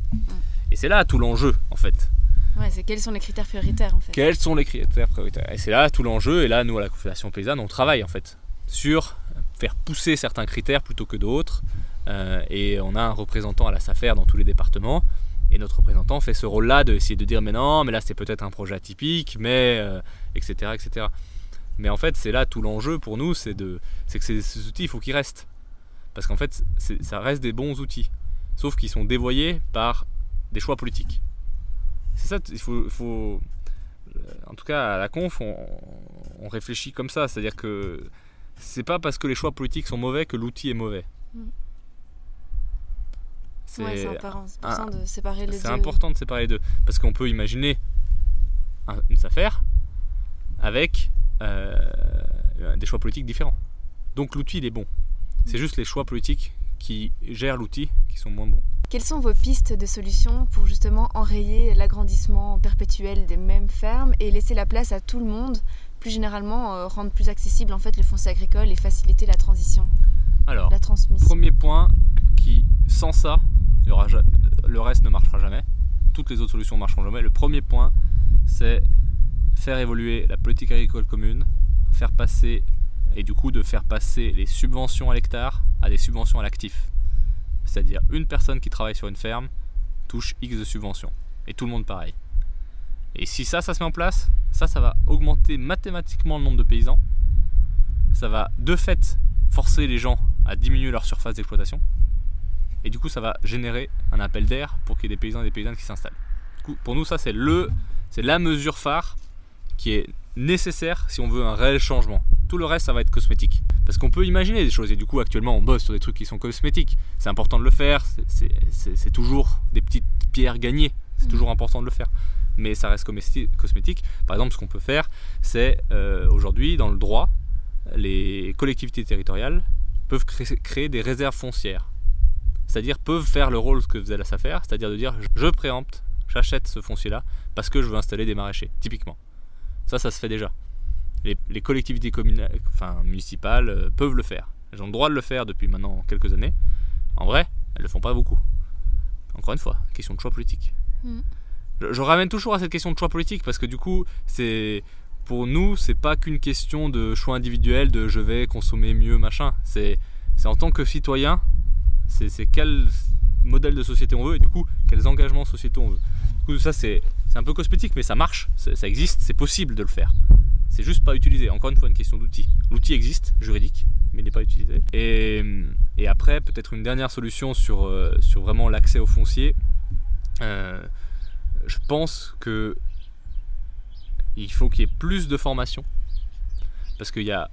Et c'est là tout l'enjeu, en fait. Ouais, c'est quels sont les critères prioritaires en fait. Quels sont les critères prioritaires? Et c'est là tout l'enjeu. Et là, nous, à la Confédération Paysanne, on travaille, en fait, sur faire pousser certains critères plutôt que d'autres. Euh, et on a un représentant à la SAFER dans tous les départements. Et notre représentant fait ce rôle-là d'essayer de dire mais non, mais là c'est peut-être un projet atypique, mais euh, etc., etc. Mais en fait, c'est là tout l'enjeu pour nous, c'est que ces, outils, il faut qu'ils restent, parce qu'en fait, ça reste des bons outils, sauf qu'ils sont dévoyés par des choix politiques. C'est ça, il faut, euh, en tout cas à la conf, on, on réfléchit comme ça, c'est-à-dire que c'est pas parce que les choix politiques sont mauvais que l'outil est mauvais. Mm. Ouais, c'est important, important de séparer les deux. c'est important de séparer les deux. Parce qu'on peut imaginer un- une affaire avec euh, des choix politiques différents. Donc l'outil, il est bon. C'est juste les choix politiques qui gèrent l'outil qui sont moins bons. Quelles sont vos pistes de solutions pour justement enrayer l'agrandissement perpétuel des mêmes fermes et laisser la place à tout le monde, plus généralement euh, rendre plus accessible en fait le foncier agricole et faciliter la transition, Alors, la transmission? premier point qui, sans ça, il y aura le reste ne marchera jamais. Toutes les autres solutions ne marcheront jamais. Le premier point, c'est faire évoluer la politique agricole commune, faire passer, et du coup de faire passer les subventions à l'hectare à des subventions à l'actif. C'est-à-dire une personne qui travaille sur une ferme touche X de subventions. Et tout le monde pareil. Et si ça, ça se met en place, ça, ça va augmenter mathématiquement le nombre de paysans. Ça va de fait forcer les gens à diminuer leur surface d'exploitation. Et du coup, ça va générer un appel d'air pour qu'il y ait des paysans et des paysannes qui s'installent. Pour nous, ça, c'est c'est la mesure phare qui est nécessaire si on veut un réel changement. Tout le reste, ça va être cosmétique. Parce qu'on peut imaginer des choses, et du coup, actuellement, on bosse sur des trucs qui sont cosmétiques. C'est important de le faire, c'est- toujours des petites pierres gagnées, c'est Mhm. toujours important de le faire. Mais ça reste cosmétique. Par exemple, ce qu'on peut faire, c'est euh, aujourd'hui, dans le droit, les collectivités territoriales peuvent créer, créer des réserves foncières. C'est-à-dire peuvent faire le rôle que faisait la SAFER, c'est-à-dire de dire je préempte, j'achète ce foncier-là parce que je veux installer des maraîchers, typiquement. Ça, ça se fait déjà. Les, les collectivités communales, enfin, municipales euh, peuvent le faire. Elles ont le droit de le faire depuis maintenant quelques années. En vrai, elles le font pas beaucoup. Encore une fois, question de choix politique. Mm. Je, je ramène toujours à cette question de choix politique parce que du coup, c'est pour nous, c'est pas qu'une question de choix individuel, de je vais consommer mieux, machin. C'est en tant que citoyen, c'est quel modèle de société on veut et du coup, quels engagements sociétaux on veut. Du coup, ça, c'est un peu cosmétique, mais ça marche, ça existe, c'est possible de le faire. C'est juste pas utilisé. Encore une fois, une question d'outil. L'outil existe, juridique, mais il n'est pas utilisé. Et, après, peut-être une dernière solution sur, euh, sur vraiment l'accès au foncier. Euh, je pense que il faut qu'il y ait plus de formation. Parce qu'il y a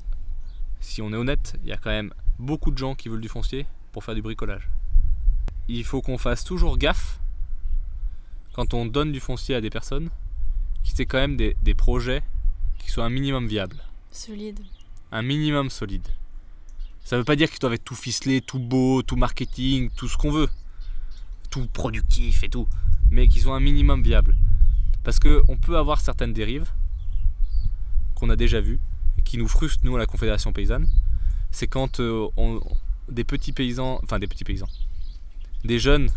si on est honnête, il y a quand même beaucoup de gens qui veulent du foncier pour faire du bricolage. Il faut qu'on fasse toujours gaffe quand on donne du foncier à des personnes, qui c'est quand même des, des projets qui soient un minimum viables. Solide. Un minimum solide. Ça veut pas dire qu'ils doivent être tout ficelés, tout beau, tout marketing, tout ce qu'on veut. Tout productif et tout. Mais qu'ils soient un minimum viables. Parce qu'on peut avoir certaines dérives qu'on a déjà vues et qui nous frustrent, nous, à la Confédération Paysanne. C'est quand euh, on- des petits paysans, enfin des petits paysans, des jeunes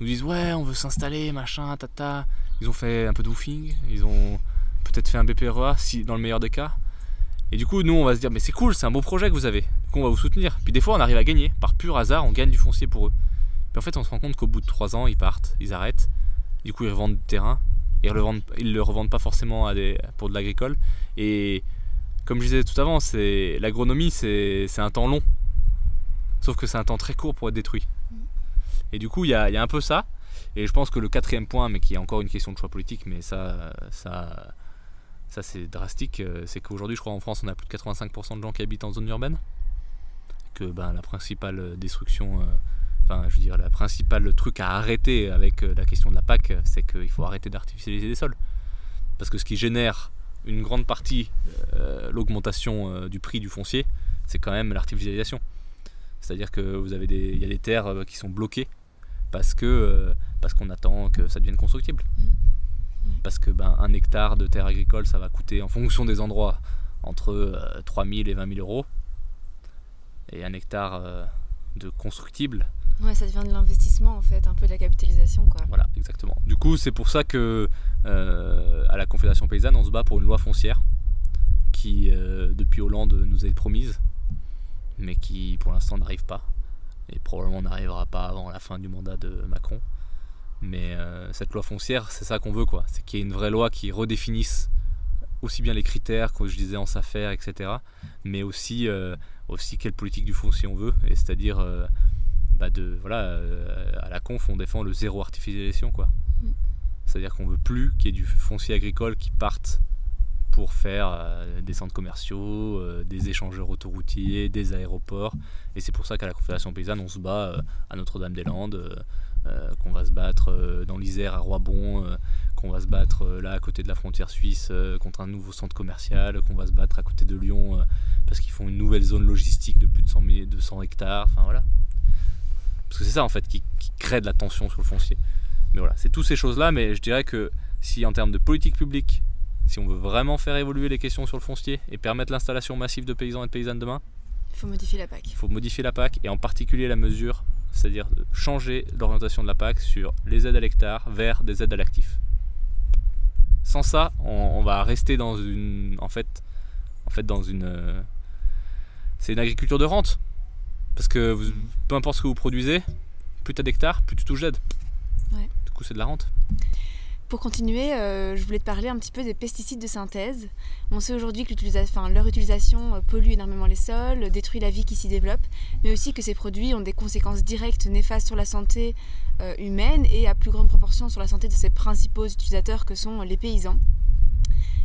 nous disent Ouais, on veut s'installer, machin, tata. Ils ont fait un peu de woofing, ils ont peut-être fait un BPREA, si, dans le meilleur des cas. Et du coup, nous, on va se dire, mais c'est cool, c'est un beau projet que vous avez. Du coup, on va vous soutenir. Puis des fois, on arrive à gagner. Par pur hasard, on gagne du foncier pour eux. Puis en fait, on se rend compte qu'au bout de 3 ans, ils partent, ils arrêtent. Du coup, ils revendent du terrain. Et ils le ils le revendent pas forcément à des, pour de l'agricole. Et comme je disais tout avant, c'est l'agronomie, c'est un temps long. Sauf que c'est un temps très court pour être détruit. Et du coup, il y a, y a un peu ça. Et je pense que le quatrième point, mais qui est encore une question de choix politique, mais ça, ça, ça c'est drastique, euh, c'est qu'aujourd'hui, je crois en France, on a plus de 85% de gens qui habitent en zone urbaine. Que ben, la principale destruction, euh, enfin, je veux dire, la principale truc à arrêter avec euh, la question de la PAC, c'est qu'il faut arrêter d'artificialiser les sols. Parce que ce qui génère une grande partie, l'augmentation du prix du foncier, c'est quand même l'artificialisation. C'est-à-dire que vous avez des, y a des terres qui sont bloquées parce parce qu'on attend que ça devienne constructible. Parce que ben, un hectare de terre agricole, ça va coûter en fonction des endroits entre euh, 3 000 et 20 000 euros. Et un hectare euh, de constructible, Ouais, ça devient de l'investissement en fait, un peu de la capitalisation quoi. voilà, exactement. Du coup, c'est pour ça que euh, à la Confédération paysanne, on se bat pour une loi foncière qui, euh, depuis Hollande, nous est promise, mais qui pour l'instant n'arrive pas. Et probablement n'arrivera pas avant la fin du mandat de Macron. Mais euh, cette loi foncière, c'est ça qu'on veut, quoi. C'est qu'il y ait une vraie loi qui redéfinisse aussi bien les critères, comme je disais, en SAFER, etc. Mais aussi, euh, aussi quelle politique du foncier on veut. Et c'est-à-dire, euh, bah de, voilà, à la conf, on défend le zéro artificialisation, quoi. Mm. C'est-à-dire qu'on veut plus qu'il y ait du foncier agricole qui parte pour faire des centres commerciaux, des échangeurs autoroutiers, des aéroports. Et c'est pour ça qu'à la Confédération paysanne, on se bat à Notre-Dame-des-Landes, qu'on va se battre euh, dans l'Isère à Roibon, euh, qu'on va se battre euh, là à côté de la frontière suisse euh, contre un nouveau centre commercial, qu'on va se battre à côté de Lyon euh, parce qu'ils font une nouvelle zone logistique de plus de 100, 000 de 100 hectares. Enfin voilà. Parce que c'est ça en fait qui, qui crée de la tension sur le foncier. Mais voilà, c'est toutes ces choses-là. Mais je dirais que si en termes de politique publique, si on veut vraiment faire évoluer les questions sur le foncier et permettre l'installation massive de paysans et de paysannes demain, Il faut modifier la PAC. il faut modifier la PAC et en particulier la mesure, c'est-à-dire changer l'orientation de la PAC sur les aides à l'hectare vers des aides à l'actif. Sans ça, on, on va rester dans une, en fait, en fait dans une, euh, c'est une agriculture de rente, parce que vous- peu importe ce que vous produisez, plus tu as d'hectares, plus tu touches d'aide. Ouais. Du coup, c'est de la rente. Pour continuer, euh, je voulais te parler un petit peu des pesticides de synthèse. On sait aujourd'hui que leur utilisation euh, pollue énormément les sols, détruit la vie qui s'y développe, mais aussi que ces produits ont des conséquences directes néfastes sur la santé euh, humaine et à plus grande proportion sur la santé de ses principaux utilisateurs que sont les paysans,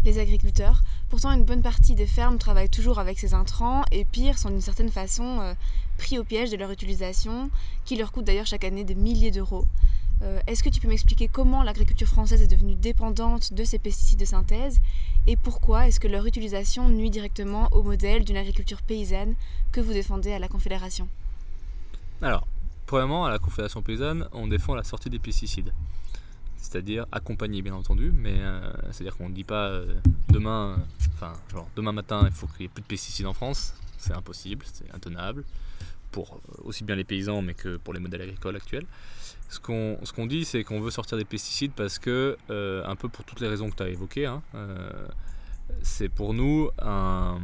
les agriculteurs. Pourtant, une bonne partie des fermes travaillent toujours avec ces intrants et pire, sont d'une certaine façon pris au piège de leur utilisation, qui leur coûte d'ailleurs chaque année des milliers d'euros. Euh, Est-ce que tu peux m'expliquer comment l'agriculture française est devenue dépendante de ces pesticides de synthèse et pourquoi est-ce que leur utilisation nuit directement au modèle d'une agriculture paysanne que vous défendez à la Confédération? Alors, premièrement, à la Confédération paysanne, on défend la sortie des pesticides. C'est-à-dire accompagner, bien entendu, mais euh, c'est-à-dire qu'on ne dit pas euh, demain, enfin, demain matin, il faut qu'il n'y ait plus de pesticides en France. C'est impossible, c'est intenable, pour aussi bien les paysans, mais que pour les modèles agricoles actuels. Ce qu'on ce qu'on dit, c'est qu'on veut sortir des pesticides parce que, euh, un peu pour toutes les raisons que tu as évoquées, hein, euh, c'est pour nous un.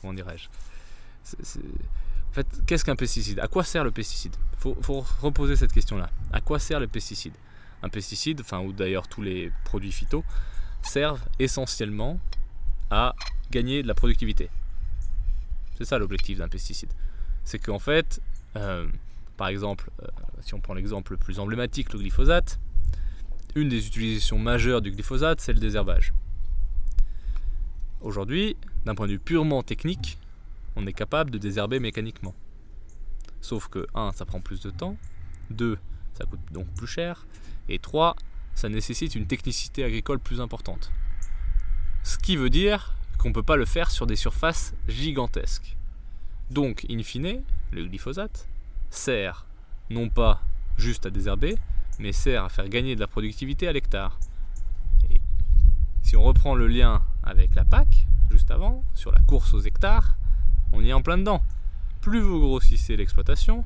Comment dirais-je en fait, qu'est-ce qu'un pesticide? À quoi sert le pesticide? Il faut, faut reposer cette question-là. À quoi sert le pesticide? Un pesticide, enfin, ou d'ailleurs tous les produits phyto, servent essentiellement à gagner de la productivité. C'est ça l'objectif d'un pesticide. C'est qu'en fait, euh, par exemple, euh, si on prend l'exemple le plus emblématique, le glyphosate, une des utilisations majeures du glyphosate, c'est le désherbage. Aujourd'hui, d'un point de vue purement technique, on est capable de désherber mécaniquement. Sauf que 1, ça prend plus de temps, 2, ça coûte donc plus cher, et 3, ça nécessite une technicité agricole plus importante. Ce qui veut dire qu'on ne peut pas le faire sur des surfaces gigantesques. Donc, in fine, le glyphosate sert non pas juste à désherber, mais sert à faire gagner de la productivité à l'hectare. si on reprend le lien avec la PAC, juste avant, sur la course aux hectares, on y est en plein dedans. Plus vous grossissez l'exploitation,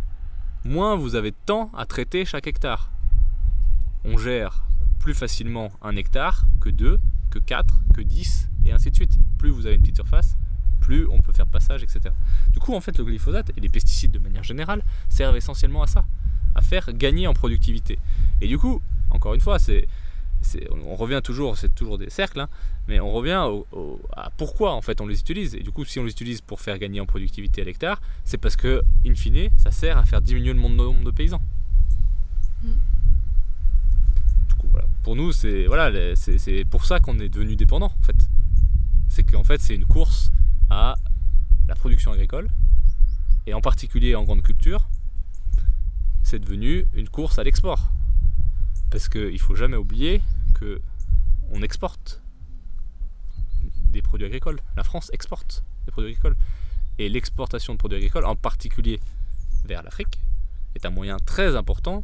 moins vous avez de temps à traiter chaque hectare. On gère plus facilement un hectare que deux, que quatre, que dix, et ainsi de suite. Plus vous avez une petite surface, plus on peut faire passage, etc. Du coup, en fait, le glyphosate et les pesticides de manière générale servent essentiellement à ça, à faire gagner en productivité. Et du coup, encore une fois, c'est, on revient toujours, c'est toujours des cercles, hein, mais on revient à pourquoi en fait on les utilise. Et du coup, si on les utilise pour faire gagner en productivité à l'hectare, c'est parce que, in fine, ça sert à faire diminuer le nombre de paysans. Mm. Du coup, voilà. Pour nous, c'est voilà, c'est pour ça qu'on est devenu dépendant en fait. C'est qu'en fait, c'est une course à la production agricole, et en particulier en grande culture, c'est devenu une course à l'export. Parce qu'il ne faut jamais oublier que on exporte des produits agricoles. La France exporte des produits agricoles. Et l'exportation de produits agricoles, en particulier vers l'Afrique, est un moyen très important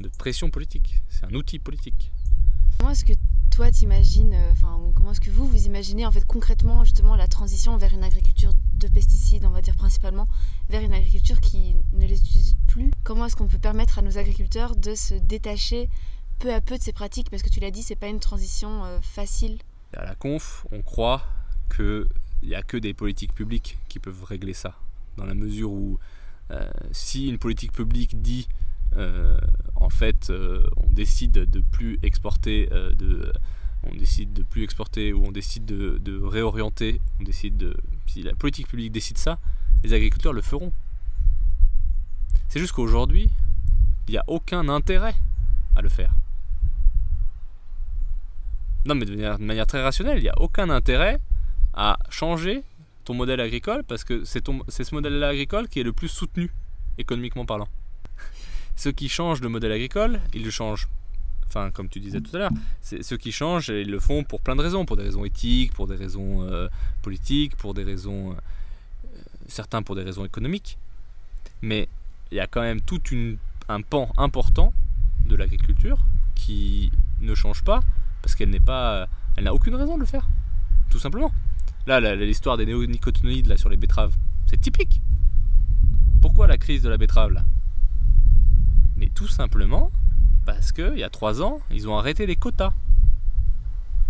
de pression politique. C'est un outil politique. Toi t'imagines, euh, enfin comment est-ce que vous vous imaginez en fait concrètement justement la transition vers une agriculture de pesticides, on va dire principalement, vers une agriculture qui ne les utilise plus? Comment est-ce qu'on peut permettre à nos agriculteurs de se détacher peu à peu de ces pratiques? Parce que tu l'as dit, c'est pas une transition euh, facile. À la conf, on croit qu'il n'y a que des politiques publiques qui peuvent régler ça. Dans la mesure où euh, si une politique publique dit en fait, euh, on décide de plus exporter, euh, on décide de plus exporter ou on décide de, réorienter, on décide de, si la politique publique décide ça, les agriculteurs le feront. C'est juste qu'aujourd'hui, il n'y a aucun intérêt à le faire. Non, mais de manière, de manière très rationnelle, il n'y a aucun intérêt à changer ton modèle agricole parce que c'est ce modèle agricole qui est le plus soutenu économiquement parlant. Ceux qui changent de modèle agricole, ils le changent. Enfin, comme tu disais tout à l'heure, ceux qui changent, ils le font pour plein de raisons, pour des raisons éthiques, pour des raisons euh, politiques, pour des raisons, euh, certains pour des raisons économiques. Mais il y a quand même tout un pan important de l'agriculture qui ne change pas parce qu'elle n'est pas, elle n'a aucune raison de le faire, tout simplement. Là, l'histoire des néonicotinoïdes là sur les betteraves, c'est typique. Pourquoi la crise de la betterave là? Mais tout simplement parce qu'il y a trois ans, ils ont arrêté les quotas.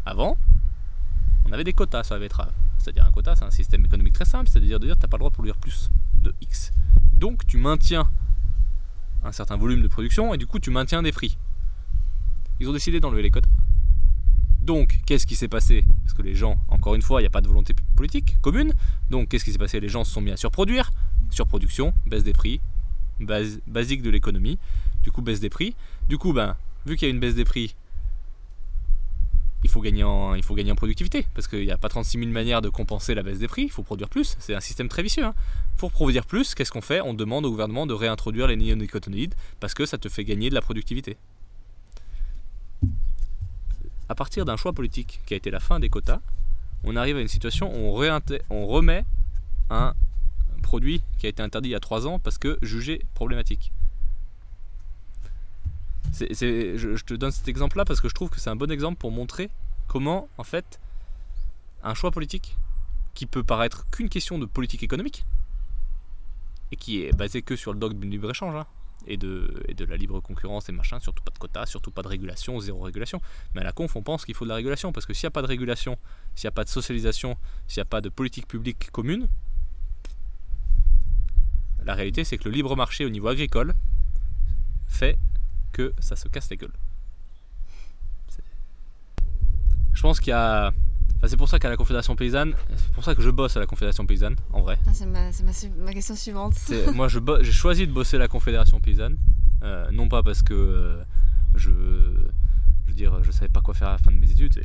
Avant, on avait des quotas sur la betterave. C'est-à-dire un quota, c'est un système économique très simple, c'est-à-dire de dire que tu n'as pas le droit de produire plus de X. Donc tu maintiens un certain volume de production et du coup tu maintiens des prix. Ils ont décidé d'enlever les quotas. Donc, qu'est-ce qui s'est passé? Parce que les gens, encore une fois, il n'y a pas de volonté politique commune. Donc, qu'est-ce qui s'est passé? Les gens se sont mis à surproduire. Surproduction, baisse des prix, basique de l'économie. Du coup, baisse des prix. Du coup, ben, vu qu'il y a une baisse des prix, il faut gagner en, il productivité. Parce qu'il n'y a pas 36 000 manières de compenser la baisse des prix. Il faut produire plus. C'est un système très vicieux. Hein. Pour produire plus, qu'est-ce qu'on fait? On demande au gouvernement de réintroduire les néonicotinoïdes parce que ça te fait gagner de la productivité. À partir d'un choix politique qui a été la fin des quotas, on arrive à une situation où on remet un produit qui a été interdit il y a 3 ans parce que jugé problématique. je, te donne cet exemple-là parce que je trouve que c'est un bon exemple pour montrer comment, en fait, un choix politique qui peut paraître qu'une question de politique économique et qui est basé que sur le dogme du libre-échange hein, et, de, et de la libre concurrence et machin, surtout pas de quotas, surtout pas de régulation, zéro régulation. Mais à la conf, on pense qu'il faut de la régulation parce que s'il n'y a pas de régulation, s'il n'y a pas de socialisation, s'il n'y a pas de politique publique commune, la réalité, c'est que le libre marché au niveau agricole fait que ça se casse les gueules. Je pense qu'il y a. c'est pour ça qu'à la Confédération paysanne, c'est pour ça que je bosse à la Confédération paysanne, en vrai. Ah, c'est ma, question suivante. [laughs] moi, j'ai choisi de bosser à la Confédération paysanne, euh, non pas parce que euh, je, Je veux je savais pas quoi faire à la fin de mes études.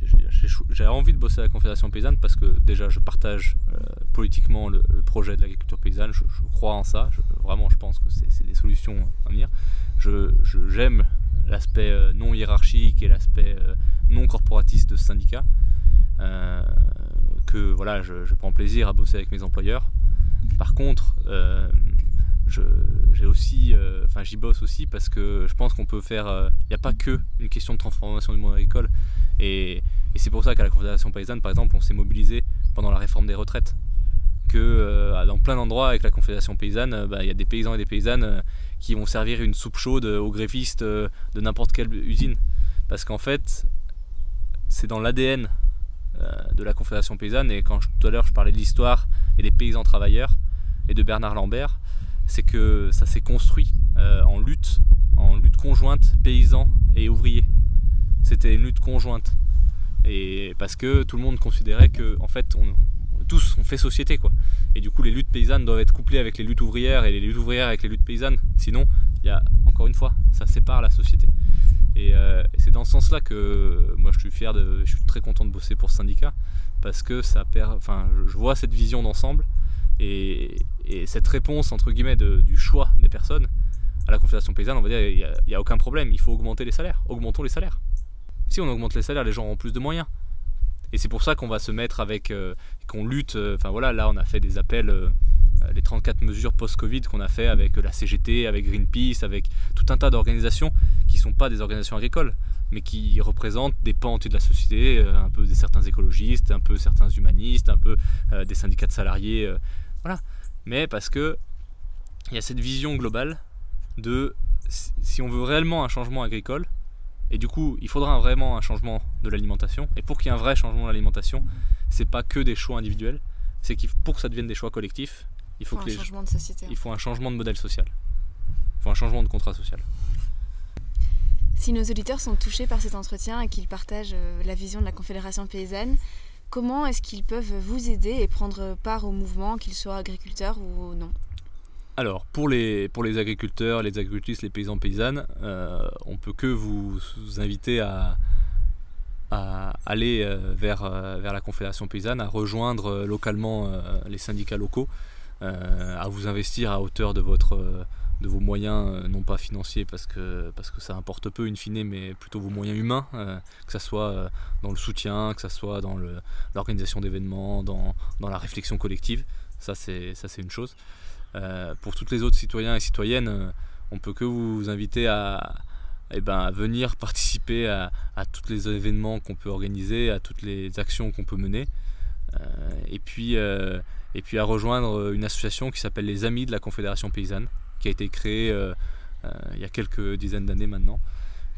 J'ai envie de bosser à la Confédération paysanne parce que déjà, je partage euh, politiquement le, projet de l'agriculture paysanne. Je, crois en ça. vraiment, je pense que c'est des solutions à venir. J'aime l'aspect euh, non hiérarchique et l'aspect euh, non corporatiste de ce syndicat. que voilà, je, je, prends plaisir à bosser avec mes employeurs. Par contre, j'ai aussi, euh, enfin j'y bosse aussi parce que je pense qu'on peut faire, il euh, n'y a pas que une question de transformation du monde agricole. Et, c'est pour ça qu'à la Confédération paysanne par exemple on s'est mobilisé pendant la réforme des retraites. Que euh, dans plein d'endroits avec la Confédération paysanne bah, il y a des paysans et des paysannes qui vont servir une soupe chaude aux grévistes de n'importe quelle usine. Parce qu'en fait c'est dans l'ADN de la Confédération paysanne. Et quand tout à l'heure je parlais de l'histoire et des paysans travailleurs et de Bernard Lambert c'est que ça s'est construit euh, en lutte, en lutte conjointe paysans et ouvriers. C'était une lutte conjointe. Et parce que tout le monde considérait que, en fait, tous on fait société quoi. Et du coup, les luttes paysannes doivent être couplées avec les luttes ouvrières et les luttes ouvrières avec les luttes paysannes. Sinon, il y a encore une fois, ça sépare la société. Et, euh, c'est dans ce sens-là que moi je suis fier de, je suis très content de bosser pour ce syndicat parce que ça perd, enfin, je vois cette vision d'ensemble et, cette réponse, entre guillemets, du choix des personnes à la Confédération paysanne, on va dire, il n'y a, aucun problème, il faut augmenter les salaires. Augmentons les salaires. Si on augmente les salaires, les gens auront plus de moyens. Et c'est pour ça qu'on va se mettre avec, euh, qu'on lutte, euh, enfin voilà, là on a fait des appels, euh, les 34 mesures post-Covid qu'on a fait avec la CGT, avec Greenpeace, avec tout un tas d'organisations qui ne sont pas des organisations agricoles, mais qui représentent des pans de la société, un peu des certains écologistes, un peu certains humanistes, un peu des syndicats de salariés voilà. Mais parce que il y a cette vision globale de si on veut réellement un changement agricole, et du coup, il faudra vraiment un changement de l'alimentation. Et pour qu'il y ait un vrai changement de l'alimentation, c'est pas que des choix individuels, c'est qu'il pour que ça devienne des choix collectifs, il faut, que un changement de société. Il faut un changement de modèle social. Il faut un changement de contrat social. Si nos auditeurs sont touchés par cet entretien et qu'ils partagent euh, la vision de la Confédération paysanne, Comment est-ce qu'ils peuvent vous aider et prendre part au mouvement, qu'ils soient agriculteurs ou non? Alors, pour les, pour les agriculteurs, les agricultrices, les paysans, paysannes, euh, on peut que vous, inviter à, aller euh, euh, vers la Confédération paysanne, à rejoindre localement les syndicats locaux, à vous investir à hauteur de votre de vos moyens, euh, non pas financiers parce que, ça importe peu in fine, mais plutôt vos moyens humains, euh, que ce soit euh, dans le soutien, que ce soit dans l'organisation d'événements, dans, la réflexion collective. Ça, c'est une chose. pour toutes les autres citoyens et citoyennes, on peut que vous inviter à, eh ben, venir participer à, tous les événements qu'on peut organiser, à toutes les actions qu'on peut mener. et puis à rejoindre une association qui s'appelle les Amis de la Confédération Paysanne, qui a été créée euh, euh, il y a quelques dizaines d'années maintenant,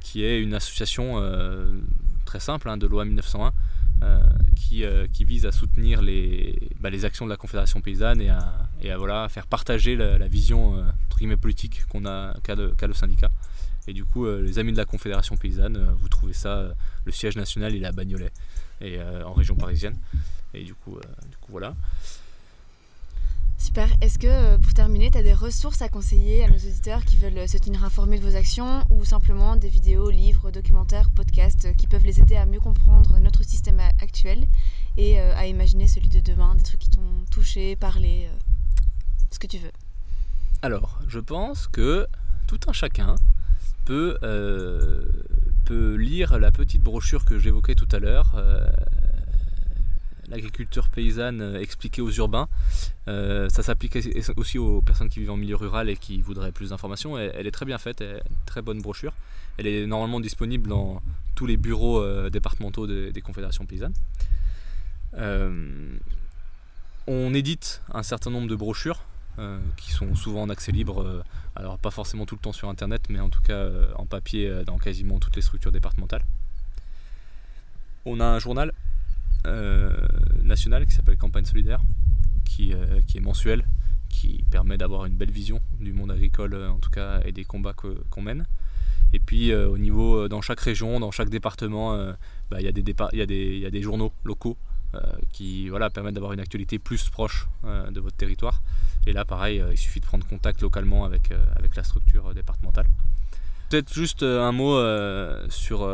qui est une association euh, très simple hein, de loi 1901 qui, vise à soutenir les, bah, les actions de la Confédération paysanne et à, voilà, faire partager la, vision euh, politique qu'on a qu'a le, le, syndicat. Et du coup, les amis de la Confédération paysanne, vous trouvez ça, le siège national il est à Bagnolet, et, en région parisienne. Et du coup, du coup voilà. Super. Est-ce que euh, pour terminer, tu as des ressources à conseiller à nos auditeurs qui veulent se tenir informés de vos actions ou simplement des vidéos, livres, documentaires, podcasts euh, qui peuvent les aider à mieux comprendre notre système actuel et euh, à imaginer celui de demain, des trucs qui t'ont touché, parlé, ce que tu veux? Alors, je pense que tout un chacun peut, peut lire la petite brochure que j'évoquais tout à l'heure l'agriculture paysanne euh, expliquée aux urbains. Euh, ça s'applique aussi aux personnes qui vivent en milieu rural et qui voudraient plus d'informations. Elle, est très bien faite, elle très bonne brochure. Elle est normalement disponible dans tous les bureaux euh, départementaux des, confédérations paysannes. on édite un certain nombre de brochures qui sont souvent en accès libre, alors pas forcément tout le temps sur internet, mais en tout cas en papier dans quasiment toutes les structures départementales. On a un journal euh, national qui s'appelle Campagne Solidaire, qui, euh, qui, est mensuel, qui permet d'avoir une belle vision du monde agricole en tout cas et des combats qu'on mène. Et puis euh, au niveau, dans chaque région, dans chaque département, bah, il y, y, y, a des journaux locaux qui voilà, permettent d'avoir une actualité plus proche de votre territoire. Et là, pareil, il suffit de prendre contact localement avec, avec la structure départementale. Peut-être juste un mot sur,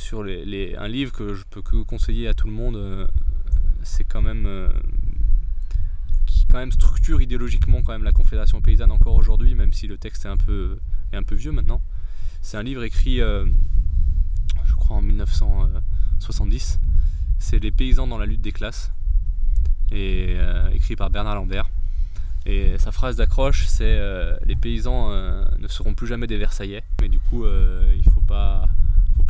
sur les, un livre que je peux que conseiller à tout le monde. c'est quand même qui quand même structure idéologiquement quand même la Confédération paysanne encore aujourd'hui, même si le texte est un peu, est un peu vieux maintenant. C'est un livre écrit, je crois, en 1970. C'est Les paysans dans la lutte des classes, et écrit par Bernard Lambert. Et sa phrase d'accroche, c'est euh, les paysans euh, ne seront plus jamais des Versaillais. Mais du coup, euh, il ne faut pas,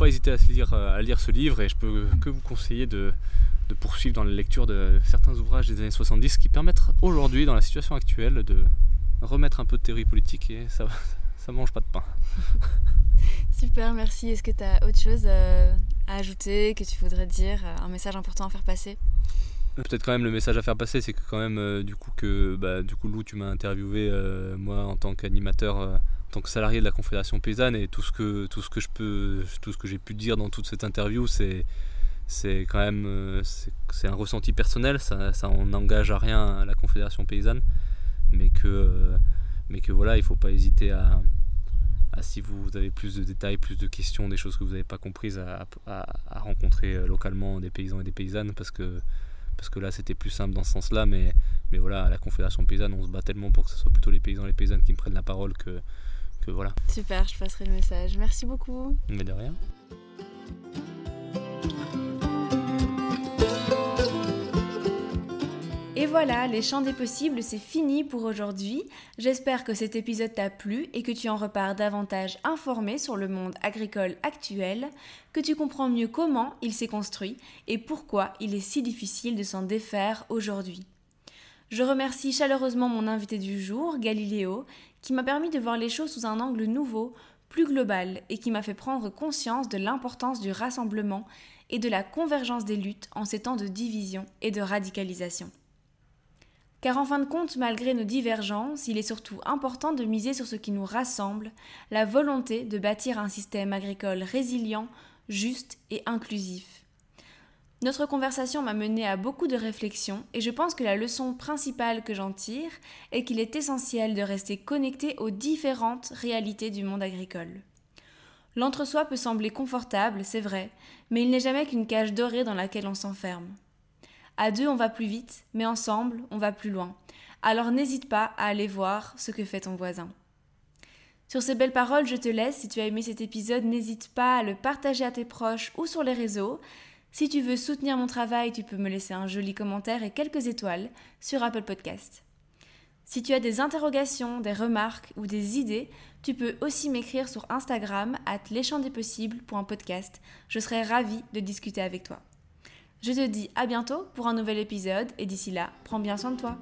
pas hésiter à, lire, à lire ce livre. Et je peux que vous conseiller de, de poursuivre dans la lecture de certains ouvrages des années 70 qui permettent aujourd'hui, dans la situation actuelle, de remettre un peu de théorie politique et ça [laughs] ça mange pas de pain. [laughs] Super, merci. Est-ce que tu as autre chose à ajouter, que tu voudrais dire, un message important à faire passer? Peut-être quand même le message à faire passer, c'est que quand même euh, du coup que bah, du coup Lou, tu m'as interviewé euh, moi en tant qu'animateur, euh, tant que salarié de la Confédération paysanne et tout ce que tout ce que je peux, tout ce que j'ai pu dire dans toute cette interview, c'est c'est quand même c'est un ressenti personnel, ça, ça n'engage à rien la Confédération paysanne, mais que mais que voilà, il faut pas hésiter à, si vous avez plus de détails, plus de questions, des choses que vous n'avez pas comprises, à, rencontrer localement des paysans et des paysannes parce que parce que là c'était plus simple dans ce sens-là, mais, mais voilà, à la Confédération paysanne, on se bat tellement pour que ce soit plutôt les paysans et les paysannes qui me prennent la parole que, que voilà. Super, je passerai le message. Merci beaucoup. Mais de rien. Et voilà, les champs des possibles, c'est fini pour aujourd'hui. J'espère que cet épisode t'a plu et que tu en repars davantage informé sur le monde agricole actuel, que tu comprends mieux comment il s'est construit et pourquoi il est si difficile de s'en défaire aujourd'hui. Je remercie chaleureusement mon invité du jour, Galiléo, qui m'a permis de voir les choses sous un angle nouveau, plus global, et qui m'a fait prendre conscience de l'importance du rassemblement et de la convergence des luttes en ces temps de division et de radicalisation. Car en fin de compte, malgré nos divergences, il est surtout important de miser sur ce qui nous rassemble, la volonté de bâtir un système agricole résilient, juste et inclusif. Notre conversation m'a mené à beaucoup de réflexions et je pense que la leçon principale que j'en tire est qu'il est essentiel de rester connecté aux différentes réalités du monde agricole. L'entre-soi peut sembler confortable, c'est vrai, mais il n'est jamais qu'une cage dorée dans laquelle on s'enferme. À deux, on va plus vite, mais ensemble, on va plus loin. Alors n'hésite pas à aller voir ce que fait ton voisin. Sur ces belles paroles, je te laisse. Si tu as aimé cet épisode, n'hésite pas à le partager à tes proches ou sur les réseaux. Si tu veux soutenir mon travail, tu peux me laisser un joli commentaire et quelques étoiles sur Apple Podcast. Si tu as des interrogations, des remarques ou des idées, tu peux aussi m'écrire sur Instagram at leschampsdespossibles.podcast. Je serai ravie de discuter avec toi. Je te dis à bientôt pour un nouvel épisode et d'ici là, prends bien soin de toi.